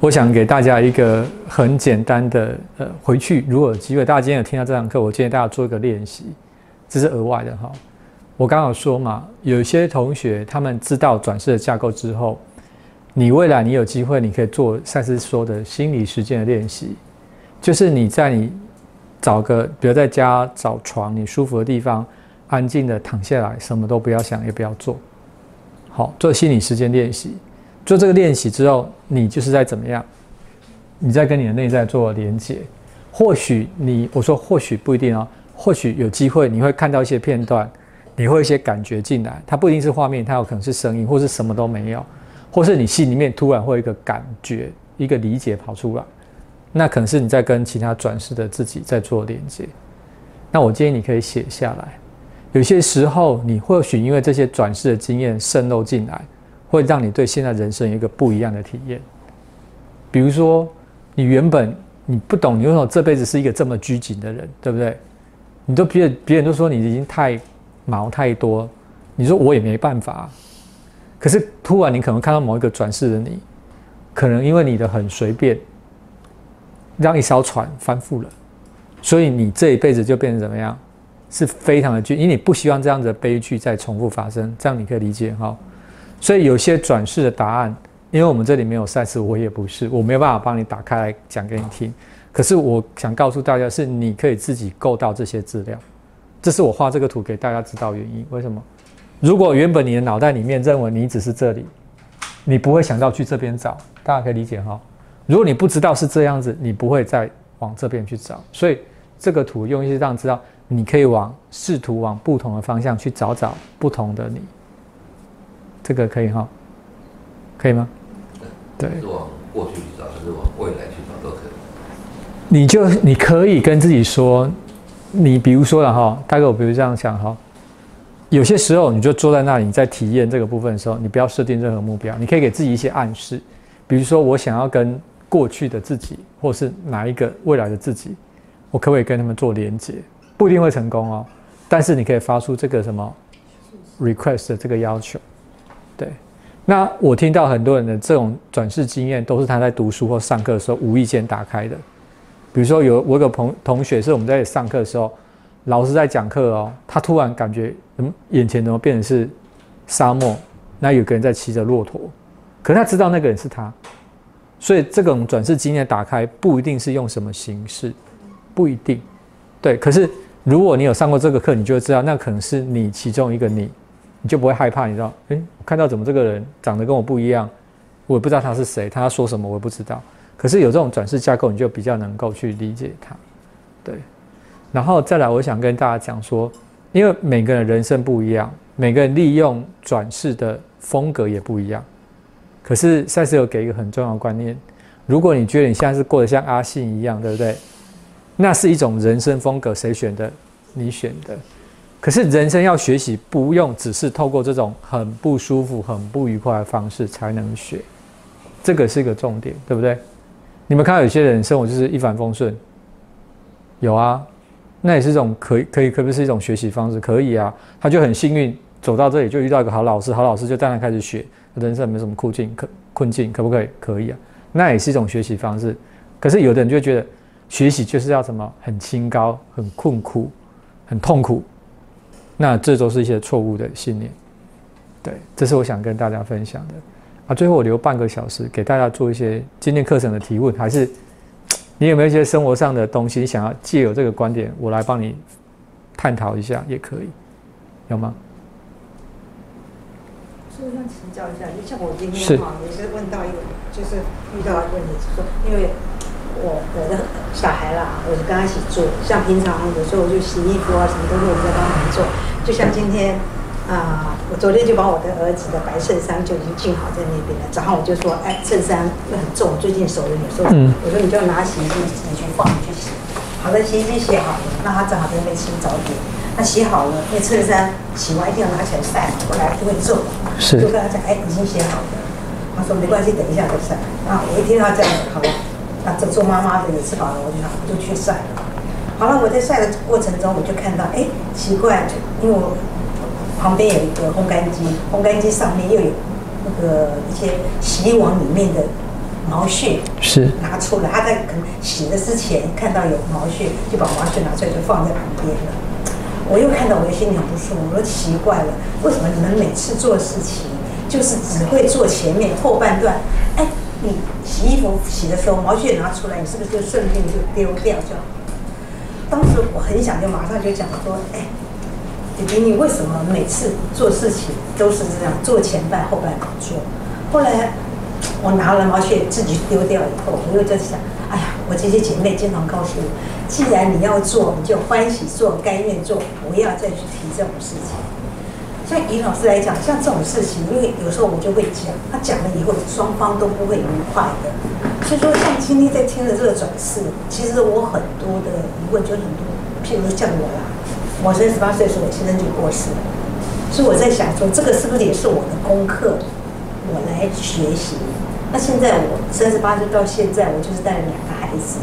我想给大家一个很简单的，呃，回去如果有机会，大家今天有听到这堂课，我建议大家做一个练习，这是额外的哈。我刚好说嘛，有些同学他们知道转世的架构之后，你未来你有机会，你可以做赛斯说的心理实践的练习，就是你在你找个，比如在家找床，你舒服的地方，安静的躺下来，什么都不要想，也不要做，好，做心理实践练习。做这个练习之后，你就是在怎么样？你在跟你的内在做连接。或许你我说或许不一定哦，或许有机会你会看到一些片段，你会有一些感觉进来。它不一定是画面，它有可能是声音，或是什么都没有，或是你心里面突然会有一个感觉、一个理解跑出来。那可能是你在跟其他转世的自己在做连接。那我建议你可以写下来。有些时候你或许因为这些转世的经验渗漏进来。会让你对现在人生有一个不一样的体验。比如说，你原本你不懂，你为什么这辈子是一个这么拘谨的人，对不对？你都别别人都说你已经太毛太多，你说我也没办法。可是突然你可能看到某一个转世的你，可能因为你的很随便，让一艘船翻覆了，所以你这一辈子就变成怎么样？是非常的剧，因为你不希望这样子的悲剧再重复发生。这样你可以理解哈。所以有些转世的答案，因为我们这里没有赛事，我也不是，我没有办法帮你打开来讲给你听。可是我想告诉大家，是你可以自己够到这些资料。这是我画这个图给大家知道原因。为什么？如果原本你的脑袋里面认为你只是这里，你不会想到去这边找。大家可以理解哈。如果你不知道是这样子，你不会再往这边去找。所以这个图用意是让知道你可以往试图往不同的方向去找找不同的你。这个可以哈，可以吗？对，是往过去去找，还是往未来去找都可以。你就你可以跟自己说，你比如说了哈，大概我比如这样想哈，有些时候你就坐在那里，在体验这个部分的时候，你不要设定任何目标，你可以给自己一些暗示，比如说我想要跟过去的自己，或是哪一个未来的自己，我可不可以跟他们做连接？不一定会成功哦，但是你可以发出这个什么 request 的这个要求。对，那我听到很多人的这种转世经验，都是他在读书或上课的时候无意间打开的。比如说有我有个朋同学是我们在上课的时候，老师在讲课哦，他突然感觉嗯眼前怎么变成是沙漠，那有个人在骑着骆驼，可他知道那个人是他，所以这种转世经验打开不一定是用什么形式，不一定，对。可是如果你有上过这个课，你就会知道那可能是你其中一个你。你就不会害怕，你知道？诶，看到怎么这个人长得跟我不一样，我也不知道他是谁，他要说什么我也不知道。可是有这种转世架构，你就比较能够去理解他，对。然后再来，我想跟大家讲说，因为每个人人生不一样，每个人利用转世的风格也不一样。可是赛斯有给一个很重要的观念：如果你觉得你现在是过得像阿信一样，对不对？那是一种人生风格，谁选的？你选的。可是人生要学习，不用只是透过这种很不舒服、很不愉快的方式才能学，这个是一个重点，对不对？你们看到有些人生活就是一帆风顺，有啊，那也是一种可以可以可不是一种学习方式，可以啊。他就很幸运走到这里，就遇到一个好老师，好老师就带他开始学，人生没什么困境可困境，可不可以？可以啊，那也是一种学习方式。可是有的人就觉得学习就是要什么很清高、很困苦、很痛苦。那这都是一些错误的信念，对，这是我想跟大家分享的。啊，最后我留半个小时给大家做一些今天课程的提问，还是你有没有一些生活上的东西想要借由这个观点，我来帮你探讨一下也可以，有吗？所以想请教一下，就像我今天哈也是问到一个，就是遇到问题，说因为。我我的小孩啦，我就跟他一起做。像平常有时候我就洗衣服啊，什么都是我在帮忙做。就像今天啊，我昨天就把我的儿子的白衬衫就已经浸好在那边了。早上我就说，哎，衬衫又很重，最近手有时候，我说你就拿洗衣机自己去放去洗。好的，洗衣机洗好了，那他正好在那边吃早点。他洗好了，那衬衫洗完一定要拿起来晒，不然就会皱。是。就跟他讲，哎，已经洗好了。他说没关系，等一下再晒。啊，我一听他这样，好了。那这做妈妈的也吃饱了，我就想我就去晒。好了，我在晒的过程中，我就看到，哎，奇怪，就因为我旁边有一个烘干机，烘干机上面又有那个一些洗衣网里面的毛屑，是拿出来。他在可能洗的之前看到有毛屑，就把毛屑拿出来就放在旁边了。我又看到，我的心里很不舒服。我说奇怪了，为什么你们每次做事情就是只会做前面后半段？哎。你洗衣服洗的时候，毛屑拿出来，你是不是就顺便就丢掉就好？当时我很想就马上就讲说，哎，姐姐，你为什么每次做事情都是这样，做前半后半做？后来我拿了毛线自己丢掉以后，我又在想，哎呀，我这些姐妹经常告诉我，既然你要做，你就欢喜做，甘愿做，不要再去提这种事情。像尹老师来讲，像这种事情，因为有时候我就会讲，他讲了以后，双方都不会愉快的。所以说，像今天在听的这个转世，其实我很多的疑问就很多，譬如像我啦，我三十八岁时候，我先生就过世了，所以我在想说，这个是不是也是我的功课，我来学习？那现在我三十八岁到现在，我就是带了两个孩子，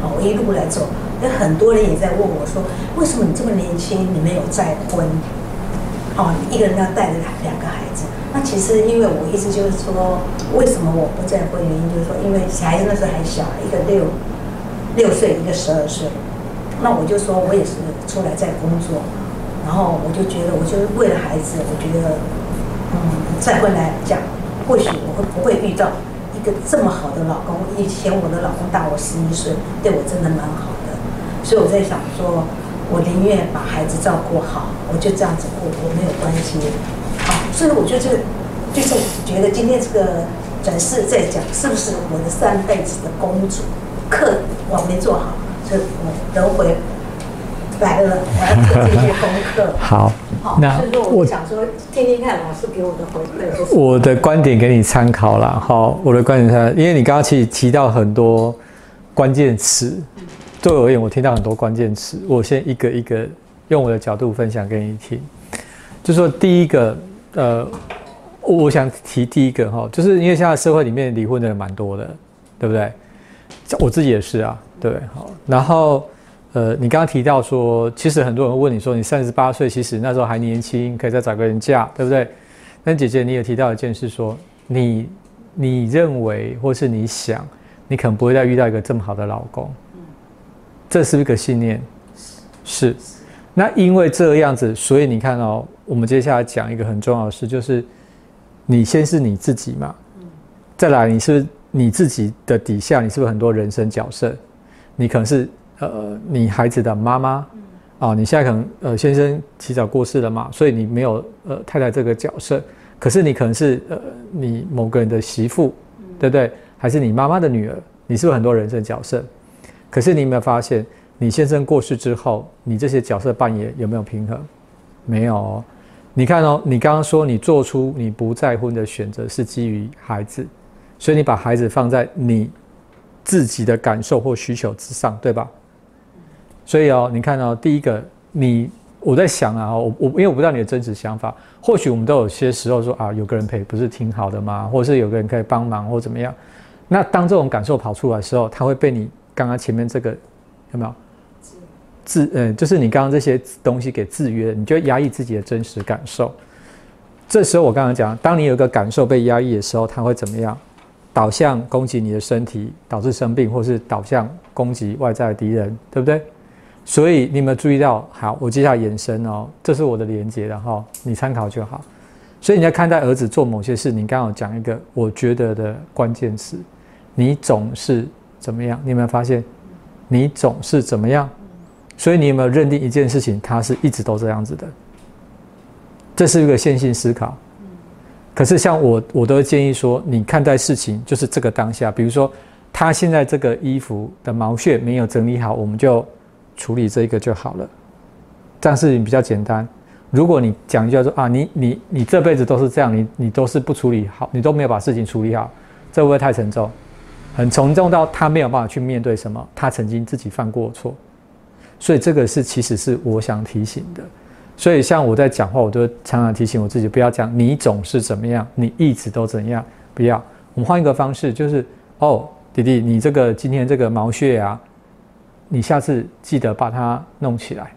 好，我一路来走，那很多人也在问我说，为什么你这么年轻，你没有再婚？哦，一个人要带着两个孩子，那其实因为我意思就是说，为什么我不再婚？原因就是说，因为小孩子那时候还小，一个六六岁，一个十二岁。那我就说我也是出来在工作，然后我就觉得，我就是为了孩子，我觉得，嗯，再婚来讲，或许我会不会遇到一个这么好的老公？以前我的老公大我十一岁，对我真的蛮好的，所以我在想说。我宁愿把孩子照顾好，我就这样子过，我没有关系。好，所以我就这个，就是觉得今天这个转世在讲，是不是我的三辈子的公主课我没做好，所以我得回来了，我要做这些功课。<laughs> 好，好，那所以说我我想说，听听看老师给我的回馈是。我的观点给你参考啦。好，我的观点是，因为你刚刚其实提到很多关键词，对我而言，我听到很多关键词，我先一个一个用我的角度分享给你听。就说第一个，呃，我我想提第一个哈，就是因为现在社会里面离婚的人蛮多的，对不对？我自己也是啊，对，好，然后。呃，你刚刚提到说，其实很多人问你说，你三十八岁，其实那时候还年轻，可以再找个人嫁，对不对？那姐姐，你也提到一件事，说你你认为或是你想，你可能不会再遇到一个这么好的老公，这是不是个信念？是。那因为这样子，所以你看哦，我们接下来讲一个很重要的事，就是你先是你自己嘛，再来你是你自己的底下，你是不是很多人生角色？你可能是。呃，你孩子的妈妈，啊，你现在可能呃先生提早过世了嘛，所以你没有呃太太这个角色，可是你可能是呃你某个人的媳妇，对不对？还是你妈妈的女儿？你是不是很多人生角色？可是你有没有发现，你先生过世之后，你这些角色扮演有没有平衡？没有。哦。你看哦，你刚刚说你做出你不再婚的选择是基于孩子，所以你把孩子放在你自己的感受或需求之上，对吧？所以哦，你看到第一个，你我在想啊，我我因为我不知道你的真实想法，或许我们都有些时候说啊，有个人陪不是挺好的吗？或者是有个人可以帮忙或怎么样？那当这种感受跑出来的时候，他会被你刚刚前面这个有没有制呃，就是你刚刚这些东西给制约，你就压抑自己的真实感受。这时候我刚刚讲，当你有一个感受被压抑的时候，他会怎么样？导向攻击你的身体，导致生病，或是导向攻击外在敌人，对不对？所以你有没有注意到？好，我接下来延伸哦，这是我的连接，然后你参考就好。所以你在看待儿子做某些事，你刚好讲一个我觉得的关键词，你总是怎么样？你有没有发现？你总是怎么样？所以你有没有认定一件事情，他是一直都这样子的？这是一个线性思考。可是像我，我都建议说，你看待事情就是这个当下。比如说，他现在这个衣服的毛屑没有整理好，我们就。处理这个就好了，这样事情比较简单。如果你讲一句说啊，你你你这辈子都是这样，你你都是不处理好，你都没有把事情处理好，这会不会太沉重？很沉重到他没有办法去面对什么，他曾经自己犯过错。所以这个是其实是我想提醒的。所以像我在讲话，我都常常提醒我自己，不要讲你总是怎么样，你一直都怎样，不要。我们换一个方式，就是哦，弟弟，你这个今天这个毛屑啊。你下次记得把它弄起来。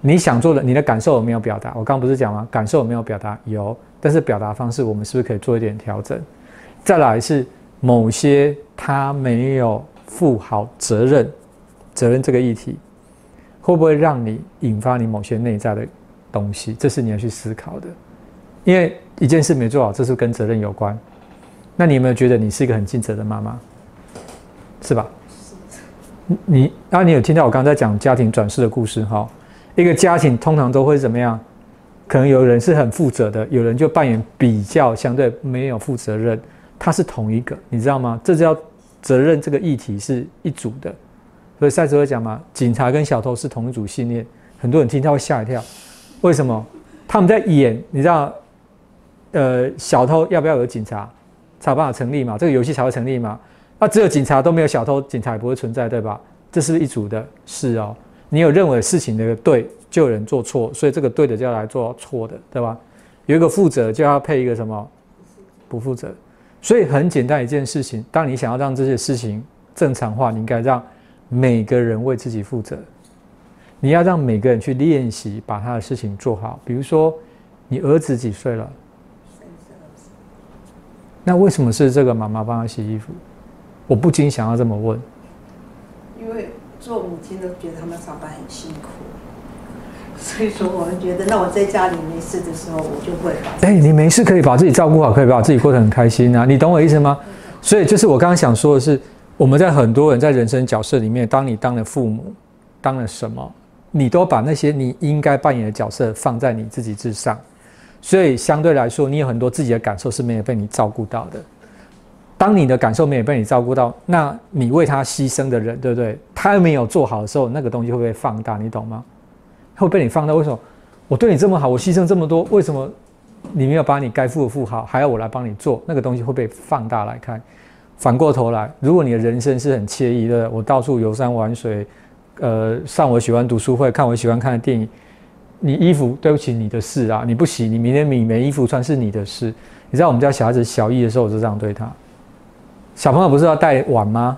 你想做的，你的感受有没有表达？我刚不是讲吗？感受有没有表达？有，但是表达方式我们是不是可以做一点调整？再来是某些他没有负好责任，责任这个议题会不会让你引发你某些内在的东西？这是你要去思考的。因为一件事没做好，这是跟责任有关。那你有没有觉得你是一个很尽责的妈妈？是吧？你，那你有听到我刚才讲家庭转世的故事哈？一个家庭通常都会怎么样？可能有人是很负责的，有人就扮演比较相对没有负责任。他是同一个，你知道吗？这叫责任这个议题是一组的。所以赛斯会讲嘛，警察跟小偷是同一组信念。很多人听他会吓一跳，为什么？他们在演，你知道，呃，小偷要不要有警察才有办法成立嘛？这个游戏才会成立嘛？那只有警察都没有小偷，警察也不会存在，对吧？这是一组的，是哦。你有认为事情的对，就有人做错，所以这个对的就要来做错的，对吧？有一个负责，就要配一个什么？不负责。所以很简单一件事情，当你想要让这些事情正常化，你应该让每个人为自己负责。你要让每个人去练习把他的事情做好。比如说，你儿子几岁了？那为什么是这个妈妈帮他洗衣服？我不禁想要这么问，因为做母亲都觉得他们上班很辛苦，所以说我们觉得，那我在家里没事的时候，我就会把。哎，你没事可以把自己照顾好，可以把自己过得很开心啊！你懂我意思吗？所以就是我刚刚想说的是，我们在很多人在人生角色里面，当你当了父母，当了什么，你都把那些你应该扮演的角色放在你自己之上，所以相对来说，你有很多自己的感受是没有被你照顾到的。当你的感受没有被你照顾到，那你为他牺牲的人，对不对？他没有做好的时候，那个东西会不会放大？你懂吗？会被你放大。为什么？我对你这么好，我牺牲这么多，为什么你没有把你该付的付好，还要我来帮你做？那个东西会被放大来看。反过头来，如果你的人生是很惬意的，我到处游山玩水，呃，上我喜欢读书会，看我喜欢看的电影，你衣服对不起你的事啊，你不洗，你明天你没衣服穿是你的事。你知道我们家小孩子小一的时候，我就这样对他。小朋友不是要带碗吗？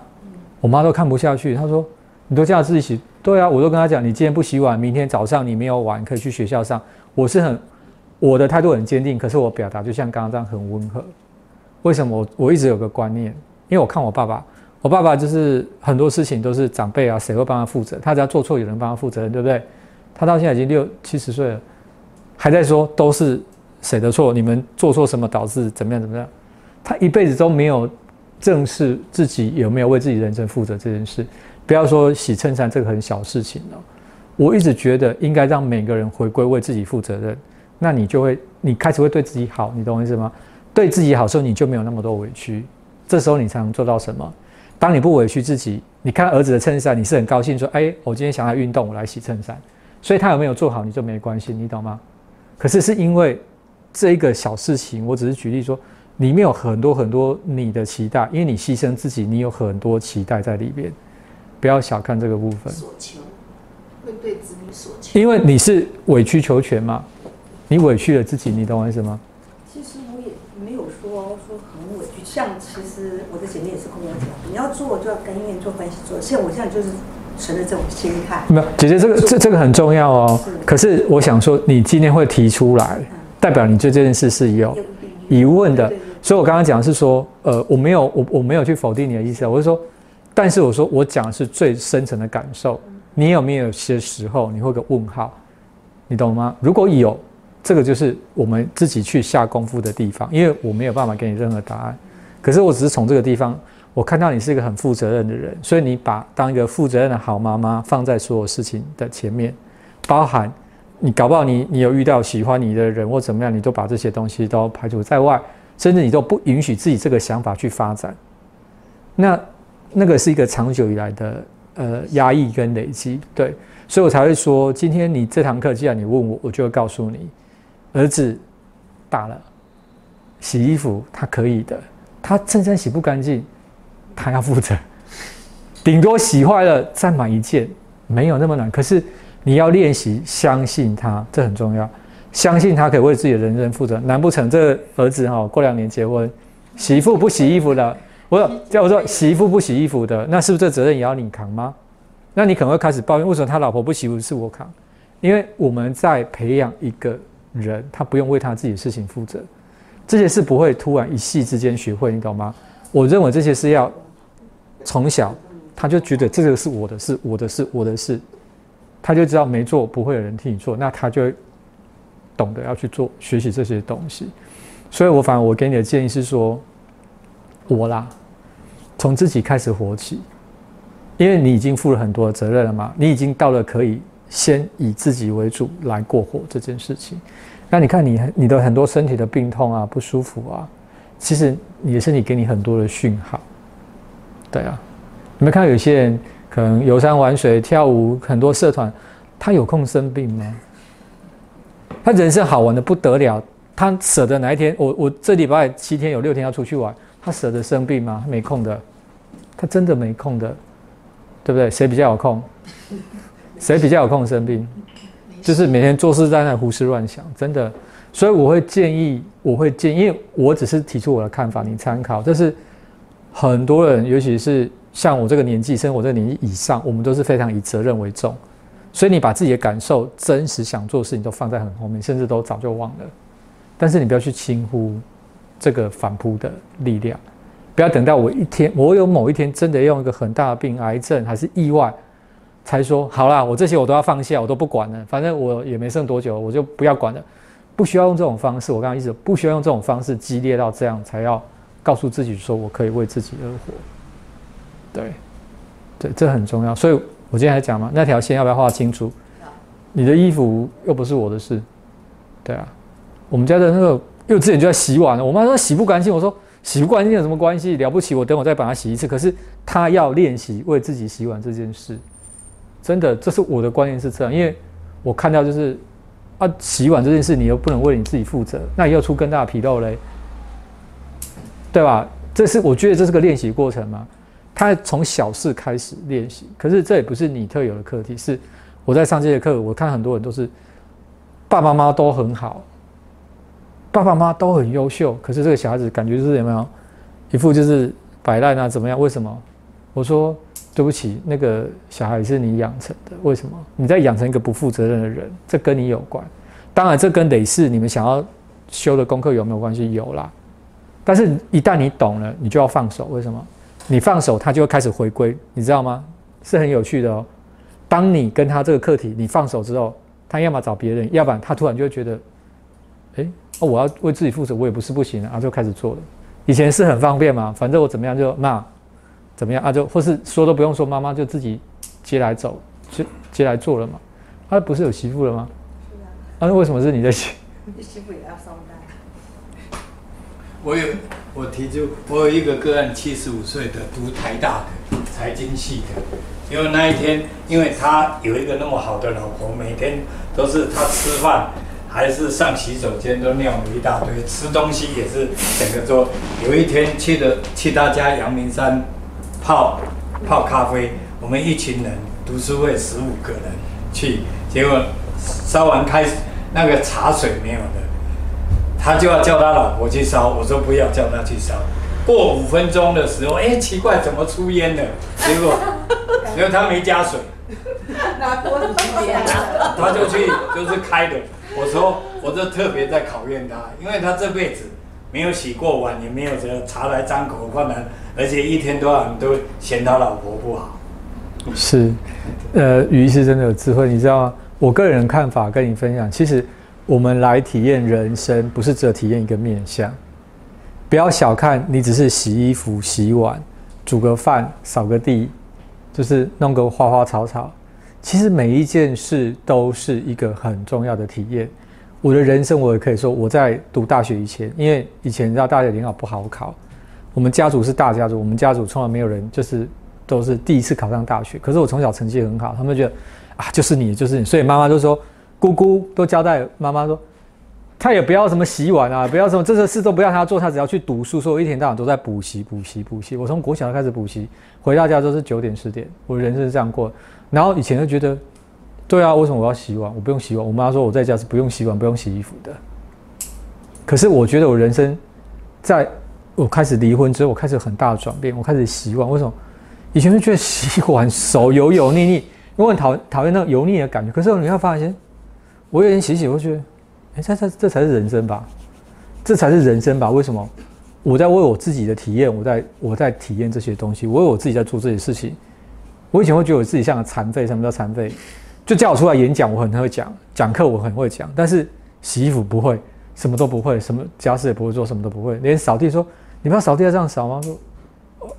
我妈都看不下去，她说：“你都叫他自己洗。”对啊，我都跟他讲：“你今天不洗碗，明天早上你没有碗可以去学校上。”我是很我的态度很坚定，可是我表达就像刚刚这样很温和。为什么我我一直有个观念？因为我看我爸爸，我爸爸就是很多事情都是长辈啊，谁会帮他负责？他只要做错，有人帮他负责，对不对？他到现在已经六七十岁了，还在说都是谁的错？你们做错什么导致怎么样怎么样？他一辈子都没有正视自己有没有为自己人生负责这件事。不要说洗衬衫这个很小事情了，我一直觉得应该让每个人回归为自己负责任，那你就会你开始会对自己好，你懂我意思吗？对自己好时候，你就没有那么多委屈。这时候你才能做到什么？当你不委屈自己，你看儿子的衬衫，你是很高兴说：“哎，我今天想要运动，我来洗衬衫。”所以他有没有做好，你就没关系，你懂吗？可是是因为这一个小事情，我只是举例说，里面有很多很多你的期待，因为你牺牲自己，你有很多期待在里边，不要小看这个部分。所求会对子女所求，因为你是委曲求全嘛，你委屈了自己，你懂我意思吗？其实我也没有说说很委屈，像其实我的姐妹也是跟我讲，你要做就要甘愿做，关系做。像我现在就是存了这种心态。没有，姐姐，这个这这个很重要哦。可是我想说，你今天会提出来，代表你对这件事是有疑问的。所以我刚刚讲的是说，呃，我没有我我没有去否定你的意思，我是说，但是我说我讲的是最深层的感受。你有没有些时候你会个问号？你懂吗？如果有，这个就是我们自己去下功夫的地方，因为我没有办法给你任何答案。可是我只是从这个地方，我看到你是一个很负责任的人，所以你把当一个负责任的好妈妈放在所有事情的前面，包含你搞不好你你有遇到喜欢你的人或怎么样，你都把这些东西都排除在外，甚至你都不允许自己这个想法去发展。那那个是一个长久以来的。呃，压抑跟累积，对，所以我才会说，今天你这堂课，既然你问我，我就会告诉你，儿子大了，洗衣服他可以的，他衬衫洗不干净，他要负责，顶多洗坏了再买一件，没有那么难。可是你要练习相信他，这很重要，相信他可以为自己的人生负责。难不成这儿子哈过两年结婚，媳妇不洗衣服的？我说，叫我说，洗衣服不洗衣服的，那是不是这责任也要你扛吗？那你可能会开始抱怨，为什么他老婆不洗衣服是我扛？因为我们在培养一个人，他不用为他自己的事情负责，这些事不会突然一夕之间学会，你懂吗？我认为这些是要从小他就觉得这个是我的事，我的事，我的事，他就知道没做不会有人替你做，那他就懂得要去做学习这些东西。所以我反而我给你的建议是说。我啦，从自己开始活起，因为你已经负了很多责任了嘛，你已经到了可以先以自己为主来过活这件事情。那你看你你的很多身体的病痛啊、不舒服啊，其实你的身体给你很多的讯号。对啊，你们看有些人可能游山玩水、跳舞，很多社团，他有空生病吗？他人生好玩的不得了，他舍得哪一天？我我这礼拜七天有六天要出去玩。他舍得生病吗？没空的，他真的没空的，对不对？谁比较有空？谁比较有空生病？就是每天做事在那胡思乱想，真的。所以我会建议，我会建议，因为我只是提出我的看法，你参考。这是很多人，尤其是像我这个年纪，生活这个年纪以上，我们都是非常以责任为重。所以你把自己的感受、真实想做的事情都放在很后面，甚至都早就忘了。但是你不要去轻忽。这个反扑的力量，不要等到我一天，我有某一天真的用一个很大的病，癌症还是意外，才说好啦，我这些我都要放下，我都不管了，反正我也没剩多久，我就不要管了，不需要用这种方式。我刚刚一直不需要用这种方式激烈到这样，才要告诉自己说我可以为自己而活。对，对，这很重要。所以我今天还讲嘛，那条线要不要画清楚？你的衣服又不是我的事，对啊，我们家的那个。幼稚园就在洗碗了，我妈说洗不干净，我说洗不干净有什么关系？了不起，我等我再把它洗一次。可是她要练习为自己洗碗这件事，真的，这是我的观念是这样，因为我看到就是啊，洗碗这件事你又不能为你自己负责，那又出更大的纰漏嘞，对吧？这是我觉得这是个练习过程嘛。他从小事开始练习，可是这也不是你特有的课题。是我在上这节课，我看很多人都是爸爸妈妈都很好，爸爸妈妈都很优秀，可是这个小孩子感觉就是有没有一副就是摆烂啊？怎么样？为什么？我说对不起，那个小孩是你养成的，为什么？你在养成一个不负责任的人，这跟你有关。当然，这跟累世你们想要修的功课有没有关系？有啦。但是，一旦你懂了，你就要放手。为什么？你放手，他就会开始回归，你知道吗？是很有趣的哦。当你跟他这个课题，你放手之后，他要么找别人，要不然他突然就会觉得，哎，我要为自己负责，我也不是不行啊，就开始做了。以前是很方便嘛，反正我怎么样就骂，怎么样啊，就或是说都不用说，妈妈就自己接来走，接接来做了嘛。他不是有媳妇了吗？是啊。那为什么是你的媳？你媳妇也要上班。我有，我提出，我有一个个案，七十五岁的，读台大的财经系的。因为那一天，因为他有一个那么好的老婆，每天都是他吃饭，还是上洗手间都尿了一大堆，吃东西也是整个桌。有一天去的去他家阳明山泡泡咖啡，我们一群人读书会十五个人去，结果烧完开那个茶水没有了。他就要叫他老婆去烧，我说不要叫他去烧。过五分钟的时候，哎，奇怪，怎么出烟了？结果，<laughs> 结果他没加水，拿锅子去点他就去就是开的。我说，我就特别在考验他，因为他这辈子没有洗过碗，也没有这茶来张口，困难，而且一天到晚都嫌他老婆不好。是，呃，于是真的有智慧，你知道吗？我个人看法跟你分享，其实。我们来体验人生，不是只有体验一个面相。不要小看你，只是洗衣服、洗碗、煮个饭、扫个地，就是弄个花花草草。其实每一件事都是一个很重要的体验。我的人生，我也可以说，我在读大学以前，因为以前你知道大学联考不好考，我们家族是大家族，我们家族从来没有人就是都是第一次考上大学。可是我从小成绩很好，他们觉得啊，就是你，就是你，所以妈妈就说。姑姑都交代妈妈说，他也不要什么洗碗啊，不要什么这些事都不要他做，他只要去读书。所以我一天到晚都在补习、补习、补习。我从国小开始补习，回到家都是九点十点。我人生是这样过。然后以前就觉得，对啊，为什么我要洗碗？我不用洗碗。我妈说我在家是不用洗碗、不用洗衣服的。可是我觉得我人生，在我开始离婚之后，我开始很大的转变。我开始洗碗，为什么？以前就觉得洗碗手油油腻腻，因为讨讨厌那个油腻的感觉。可是你会发现。我有点洗洗，我觉得，哎，这这这才是人生吧，这才是人生吧？为什么？我在为我自己的体验，我在我在体验这些东西，我为我自己在做这些事情。我以前会觉得我自己像个残废，什么叫残废？就叫我出来演讲，我很会讲，讲课我很会讲，但是洗衣服不会，什么都不会，什么家事也不会做，什么都不会，连扫地说你不要扫地要这样扫吗？说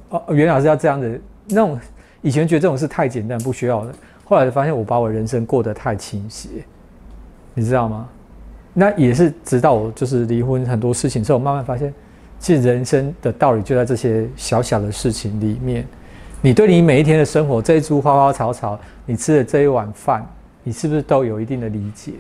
哦哦，原来是要这样子。那种以前觉得这种事太简单，不需要的，后来发现我把我人生过得太倾斜。你知道吗？那也是直到我就是离婚很多事情之后，慢慢发现，其实人生的道理就在这些小小的事情里面。你对你每一天的生活，这一株花花草草，你吃的这一碗饭，你是不是都有一定的理解？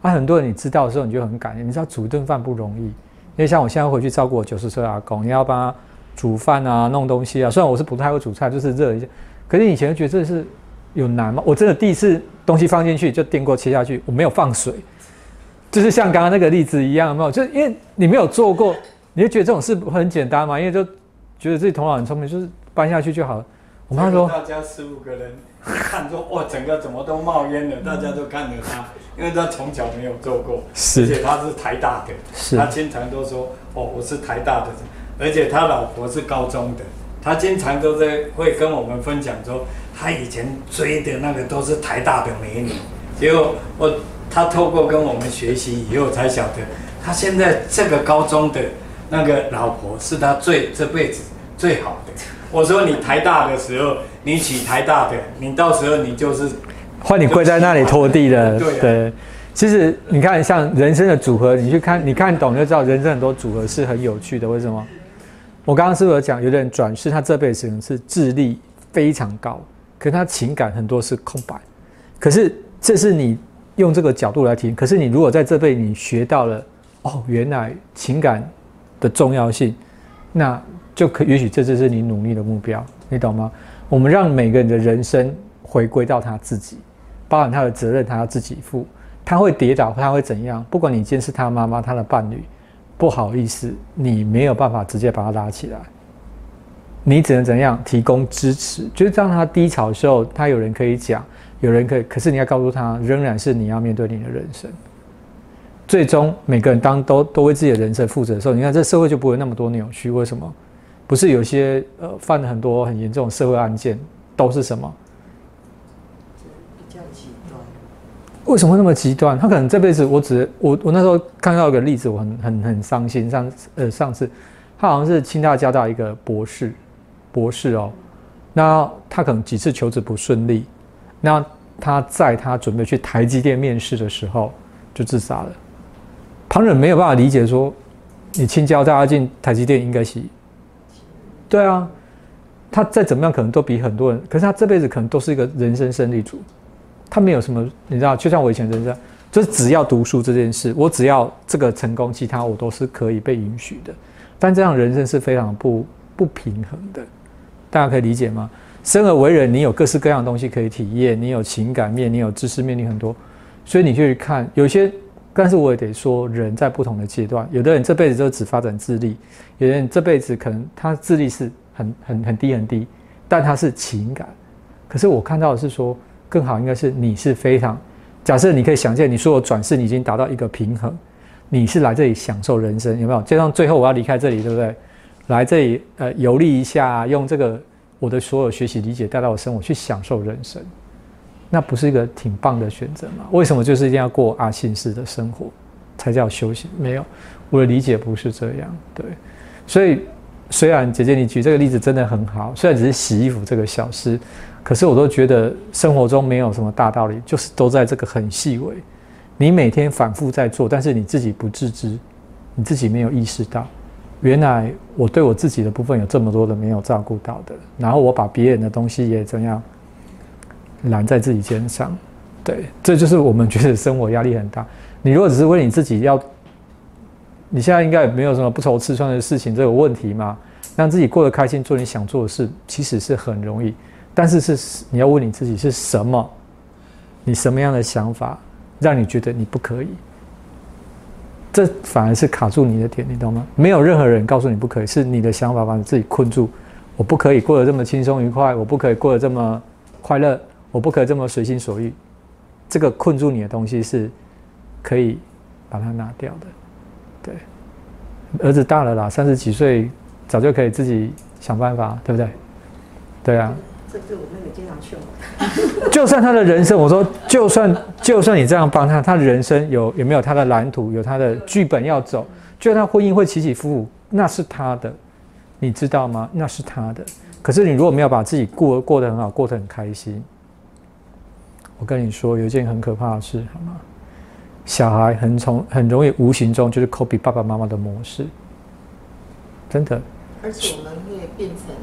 啊，很多人你知道的时候，你就很感恩。你知道煮一顿饭不容易，因为像我现在回去照顾我九十岁阿公，你要帮他煮饭啊、弄东西啊。虽然我是不太会煮菜，就是热一下，可是以前觉得这是。有难吗？我真的第一次东西放进去就电锅切下去，我没有放水，就是像刚刚那个例子一样，没有，就是因为你没有做过，你就觉得这种事很简单嘛，因为就觉得自己头脑很聪明，就是搬下去就好了。我妈说，大家十五个人看说哇，整个怎么都冒烟了，大家都看着他，因为他从小没有做过，而且他是台大的，他经常都说哦，我是台大的，而且他老婆是高中的，他经常都在会跟我们分享说。他以前追的那个都是台大的美女，结果我他透过跟我们学习以后才晓得，他现在这个高中的那个老婆是他最这辈子最好的。我说你台大的时候，你娶台大的，你到时候你就是换你跪在那里拖地了。对，其实你看像人生的组合，你去看你看懂就知道，人生很多组合是很有趣的。为什么？我刚刚是不是有讲有点转世？他这辈子可能是智力非常高。可是他情感很多是空白，可是这是你用这个角度来听。可是你如果在这辈你学到了，哦，原来情感的重要性，那就可也许这就是你努力的目标，你懂吗？我们让每个人的人生回归到他自己，包含他的责任，他要自己负。他会跌倒，他会怎样？不管你今天是他妈妈，他的伴侣，不好意思，你没有办法直接把他拉起来，你只能怎样提供支持？就是当他低潮的时候，他有人可以讲，有人可以，可是你要告诉他，仍然是你要面对你的人生。最终，每个人当都都为自己的人生负责的时候，你看这社会就不会那么多扭曲。为什么？不是有些呃犯了很多很严重的社会案件，都是什么？比较极端。为什么会那么极端？他可能这辈子，我只我我那时候看到一个例子，我很很很伤心。上呃上次，他好像是清大交大一个博士，博士哦，那他可能几次求职不顺利，那他在他准备去台积电面试的时候就自杀了。旁人没有办法理解说，你清交大家进台积电应该是，对啊，他再怎么样可能都比很多人，可是他这辈子可能都是一个人生胜利组。他没有什么，你知道，就像我以前人生，就是只要读书这件事，我只要这个成功，其他我都是可以被允许的。但这样人生是非常不不平衡的，大家可以理解吗？生而为人，你有各式各样的东西可以体验，你有情感面，你有知识面，你很多，所以你去看有些，但是我也得说，人在不同的阶段，有的人这辈子就只发展智力，有的人这辈子可能他智力是很很很低很低，但他是情感。可是我看到的是说。更好应该是你是非常，假设你可以想见，你所有转世你已经达到一个平衡，你是来这里享受人生，有没有？就像最后我要离开这里，对不对？来这里呃游历一下，用这个我的所有学习理解带到我生活去享受人生，那不是一个挺棒的选择吗？为什么就是一定要过阿信式的生活才叫修行？没有，我的理解不是这样。对，所以虽然姐姐你举这个例子真的很好，虽然只是洗衣服这个小事。可是我都觉得生活中没有什么大道理，就是都在这个很细微。你每天反复在做，但是你自己不自知，你自己没有意识到，原来我对我自己的部分有这么多的没有照顾到的，然后我把别人的东西也怎样揽在自己肩上。对，这就是我们觉得生活压力很大。你如果只是为你自己要，你现在应该也没有什么不愁吃穿的事情这个问题嘛，让自己过得开心，做你想做的事，其实是很容易。但是是你要问你自己是什么？你什么样的想法让你觉得你不可以？这反而是卡住你的点，你懂吗？没有任何人告诉你不可以，是你的想法把你自己困住。我不可以过得这么轻松愉快，我不可以过得这么快乐，我不可以这么随心所欲。这个困住你的东西是可以把它拿掉的。对，儿子大了啦，三十几岁，早就可以自己想办法，对不对？对啊。这是我妹妹经常劝我。<laughs> 就算他的人生，我说，就算就算你这样帮他，他的人生有有没有他的蓝图，有他的剧本要走？就算他婚姻会起起伏伏，那是他的，你知道吗？那是他的。可是你如果没有把自己过过得很好，过得很开心，我跟你说，有一件很可怕的事，好吗？小孩很从很容易无形中就是 copy 爸爸妈妈的模式，真的。而且我们会变成。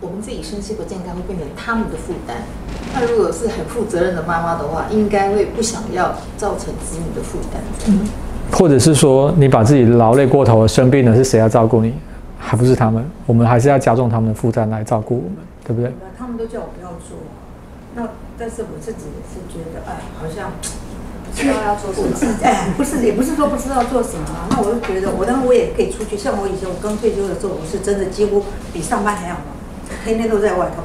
我们自己身心不健康会变成他们的负担。那如果是很负责任的妈妈的话，应该会不想要造成子女的负担。嗯，或者是说你把自己劳累过头了，生病了，是谁要照顾你？还不是他们？我们还是要加重他们的负担来照顾我们，对不对？他们都叫我不要做，那但是我自己也是觉得，哎，好像不知道要做什么。哎，不是，也不是说不知道做什么。那我就觉得，我当然我也可以出去。像我以前我刚退休的时候，我是真的几乎比上班还要忙。天天都在外头。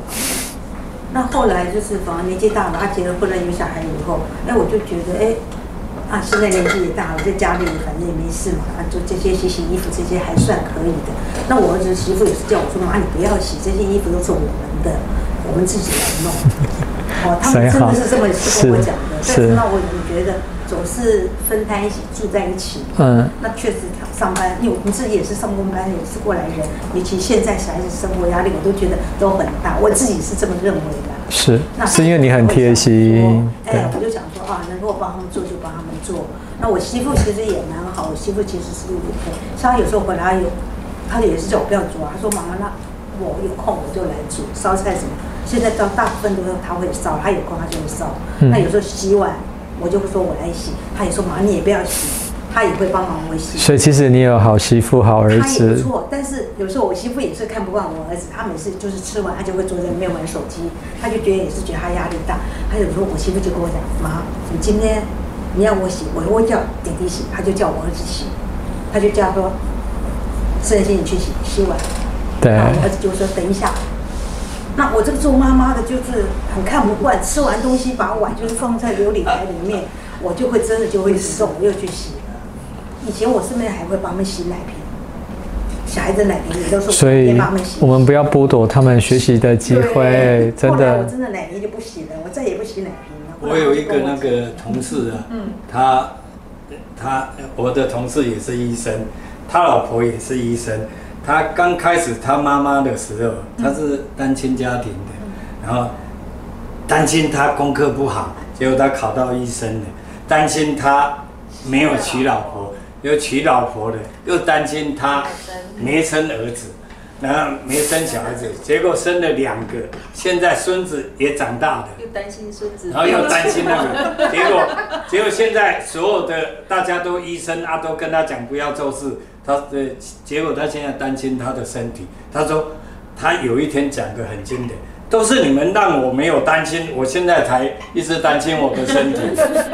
那后来就是反而年纪大了，他结了婚了，有小孩以后，哎，我就觉得，哎，啊，现在年纪也大了，在家里反正也没事嘛，啊，就这些洗洗衣服这些还算可以的。那我儿子媳妇也是叫我说，妈，你不要洗，这些衣服都是我们的，我们自己来弄。哦，他们真的是这么跟我讲的。但是那我也觉得。总是分摊一起住在一起，嗯，那确实上班，因为我们自己也是上工班，也是过来人。尤其现在小孩子生活压力，我都觉得都很大。我自己是这么认为的。是，那是因为你很贴心。哎，我就想说啊，能够帮他们做就帮他们做。那我媳妇其实也蛮好，我媳妇其实是六分，像她有时候回来有，她也是叫我不要煮啊。她说妈妈，那我有空我就来煮烧菜什么。现在到大部分都是她会烧，她有空她就会烧。那有时候洗碗。我就会说我来洗，他也说妈你也不要洗，他也会帮忙我洗。所以其实你有好媳妇、好儿他也不子，错，但是有时候我媳妇也是看不惯我儿子，他每次就是吃完他就会坐在那边玩手机，他就觉得也是觉得他压力大。他有时候我媳妇就跟我讲，妈，你今天你要我洗，我会叫弟弟洗，他就叫我儿子洗，他就叫他说，圣心你去洗洗碗，对那我儿子就说等一下。那我这个做妈妈的，就是很看不惯，吃完东西把碗就是放在琉璃台里面，<laughs> 我就会真的就会自动，我又去洗了。以前我身边还会帮他们洗奶瓶，小孩子奶瓶也都是我们洗。我们不要剥夺他们学习的机会对，真后来我的。真的奶瓶就不洗了，我再也不洗奶瓶了。我有一个那个同事啊，他他我的同事也是医生，他老婆也是医生。他刚开始他妈妈的时候，他是单亲家庭的，然后担心他功课不好，结果他考到医生了，担心他没有娶老婆，又娶老婆了，又担心他没生儿子，然后没生小孩子，结果生了两个，现在孙子也长大了。又担心孙子，然后又担心那个，结果 <laughs> 结果现在所有的大家都医生啊，都跟他讲不要做事，他的结果他现在担心他的身体。他说他有一天讲个很经典，都是你们让我没有担心，我现在才一直担心我的身体，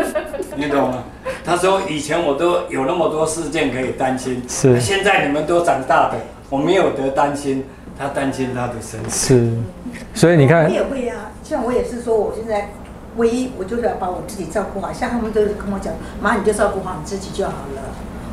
<laughs> 你懂吗？他说以前我都有那么多事件可以担心，是现在你们都长大的，我没有得担心，他担心他的身体。是，所以你看我，也会啊，像我也是说，我现在唯一我就是要把我自己照顾好，像他们都是跟我讲，妈你就照顾好你自己就好了。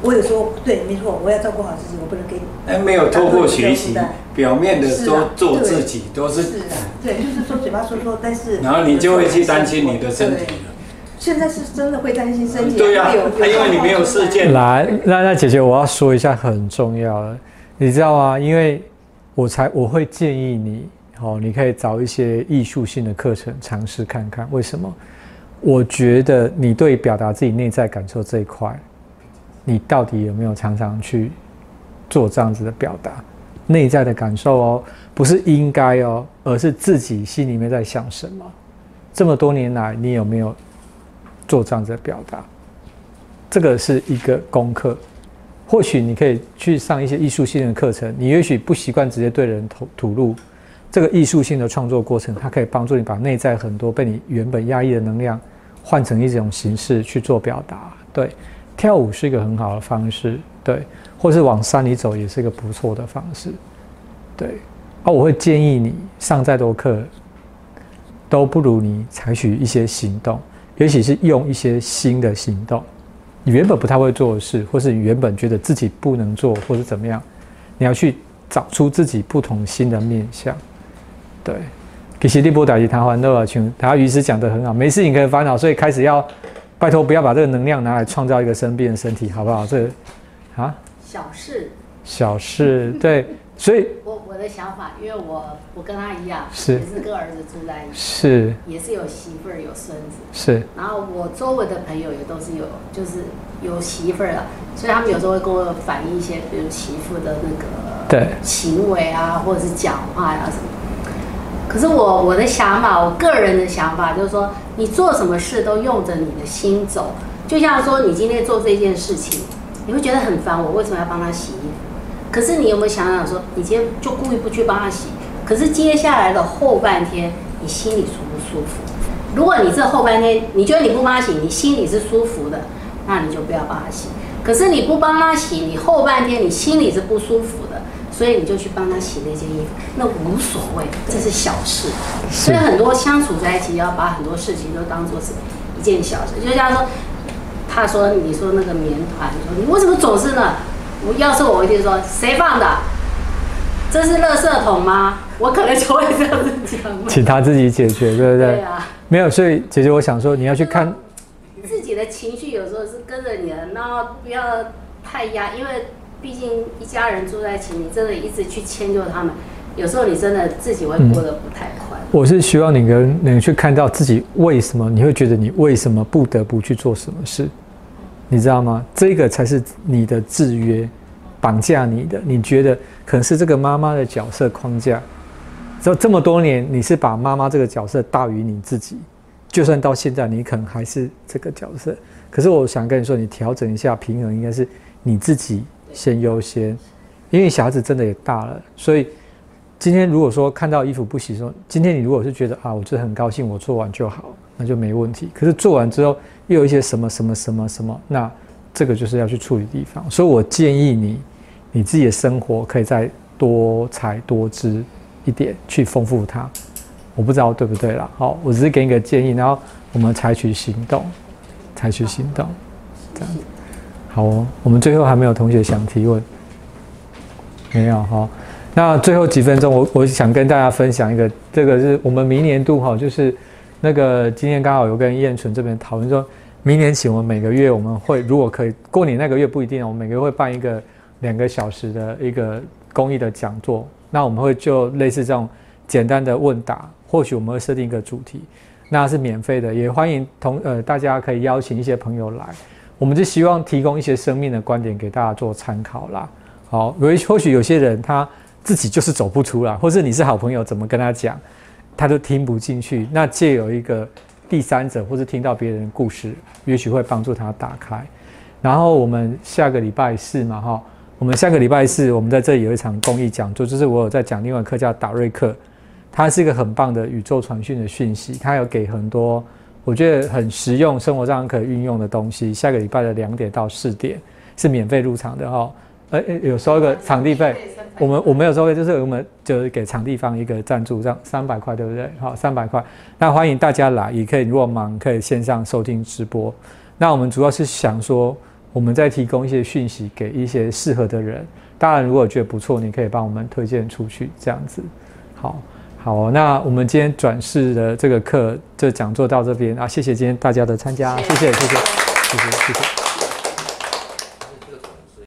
我有说对，没错，我要照顾好自己，我不能给你。哎，没有透过学习，表面的都是啊做自己，都是是啊，对，就是说嘴巴说说，但是然后你就会去担心你的身体了。现在是真的会担心身体，对呀、有啊，因为你没有事件，来，那那姐姐，我要说一下很重要的，你知道吗？因为我才我会建议你，哦，你可以找一些艺术性的课程尝试看看。为什么？我觉得你对表达自己内在感受这一块，你到底有没有常常去做这样子的表达？内在的感受哦，不是应该哦，而是自己心里面在想什么。这么多年来，你有没有做这样子的表达？这个是一个功课。或许你可以去上一些艺术性的课程，你也许不习惯直接对人吐吐露，这个艺术性的创作过程，它可以帮助你把内在很多被你原本压抑的能量，换成一种形式去做表达。对，跳舞是一个很好的方式，对，或是往山里走也是一个不错的方式，对。啊，我会建议你上再多课，都不如你采取一些行动，也许是用一些新的行动。你原本不太会做的事，或是你原本觉得自己不能做，或是怎么样，你要去找出自己不同新的面向。对，其实利波打击谈欢乐啊，请他于是讲得很好，没事情可以烦恼，所以开始要拜托不要把这个能量拿来创造一个生病的身体，好不好？这个啊，小事，<laughs> 小事，对，所以我我的想法，因为我我跟他一样，是也是跟儿子住在一起，是也是有媳妇儿有孙子，是然后我周围的朋友也都是有，就是有媳妇儿了，所以他们有时候会跟我反映一些，比如媳妇的那个对行为啊，或者是讲话呀、什么。可是我我的想法，我个人的想法就是说，你做什么事都用着你的心走。就像说，你今天做这件事情，你会觉得很烦，我为什么要帮他洗衣服？可是你有没有想想说，你今天就故意不去帮他洗？可是接下来的后半天，你心里舒不舒服？如果你这后半天你觉得你不帮他洗，你心里是舒服的，那你就不要帮他洗。可是你不帮他洗，你后半天你心里是不舒服的，所以你就去帮他洗那件衣服，那无所谓，这是小事。所以很多相处在一起，要把很多事情都当做是一件小事。就像说，他说你说那个棉团，说你为什么总是呢？我要是我一定说谁放的？这是垃圾桶吗？我可能就会这样子讲。请他自己解决，对不对？对啊，没有，所以姐姐，我想说，你要去看，自己的情绪有时候是跟着你的，然后不要太压，因为毕竟一家人住在一起，你真的一直去迁就他们，有时候你真的自己会过得不太快。我是希望你能能去看到自己为什么你会觉得你为什么不得不去做什么事，你知道吗？这个才是你的制约，绑架你的。你觉得可能是这个妈妈的角色框架，这这么多年你是把妈妈这个角色大于你自己，就算到现在，你可能还是这个角色。可是我想跟你说，你调整一下平衡，应该是你自己先优先，因为小孩子真的也大了，所以今天如果说看到衣服不洗，说今天你如果是觉得啊，我真的很高兴，我做完就好，那就没问题。可是做完之后又有一些什么什么什么什么，那这个就是要去处理地方。所以我建议你，你自己的生活可以再多彩多姿一点，去丰富它。我不知道对不对啦，好，我只是给你个建议，然后我们采取行动。采取行动，这样子好哦。我们最后还没有同学想提问，没有哈。那最后几分钟，我我想跟大家分享一个，这个是我们明年度哈，就是那个今天刚好有跟燕纯这边讨论说，明年起我们每个月我们会如果可以，过年那个月不一定，我们每个月会办一个两个小时的一个公益的讲座。那我们会就类似这种简单的问答，或许我们会设定一个主题。那是免费的，也欢迎同呃大家可以邀请一些朋友来，我们就希望提供一些生命的观点给大家做参考啦。好，因为或许有些人他自己就是走不出来，或是你是好朋友，怎么跟他讲，他都听不进去。那借有一个第三者，或是听到别人的故事，也许会帮助他打开。然后我们下个礼拜四嘛，哈，我们下个礼拜四我们在这里有一场公益讲座，就是我有在讲另外课叫达瑞克。它是一个很棒的宇宙传讯的讯息，它有给很多我觉得很实用、生活上可运用的东西。下个礼拜的两点到四点是免费入场的哈，呃，有收一个场地费，我们我们有收费，就是我们就是给场地方一个赞助，这样三百块对不对？好，三百块。那欢迎大家来，也可以如果忙可以线上收听直播。那我们主要是想说，我们在提供一些讯息给一些适合的人。当然，如果觉得不错，你可以帮我们推荐出去，这样子好。好，那我们今天转世的这个课，这讲座到这边啊，谢谢今天大家的参加，谢谢，谢谢，谢谢，谢谢。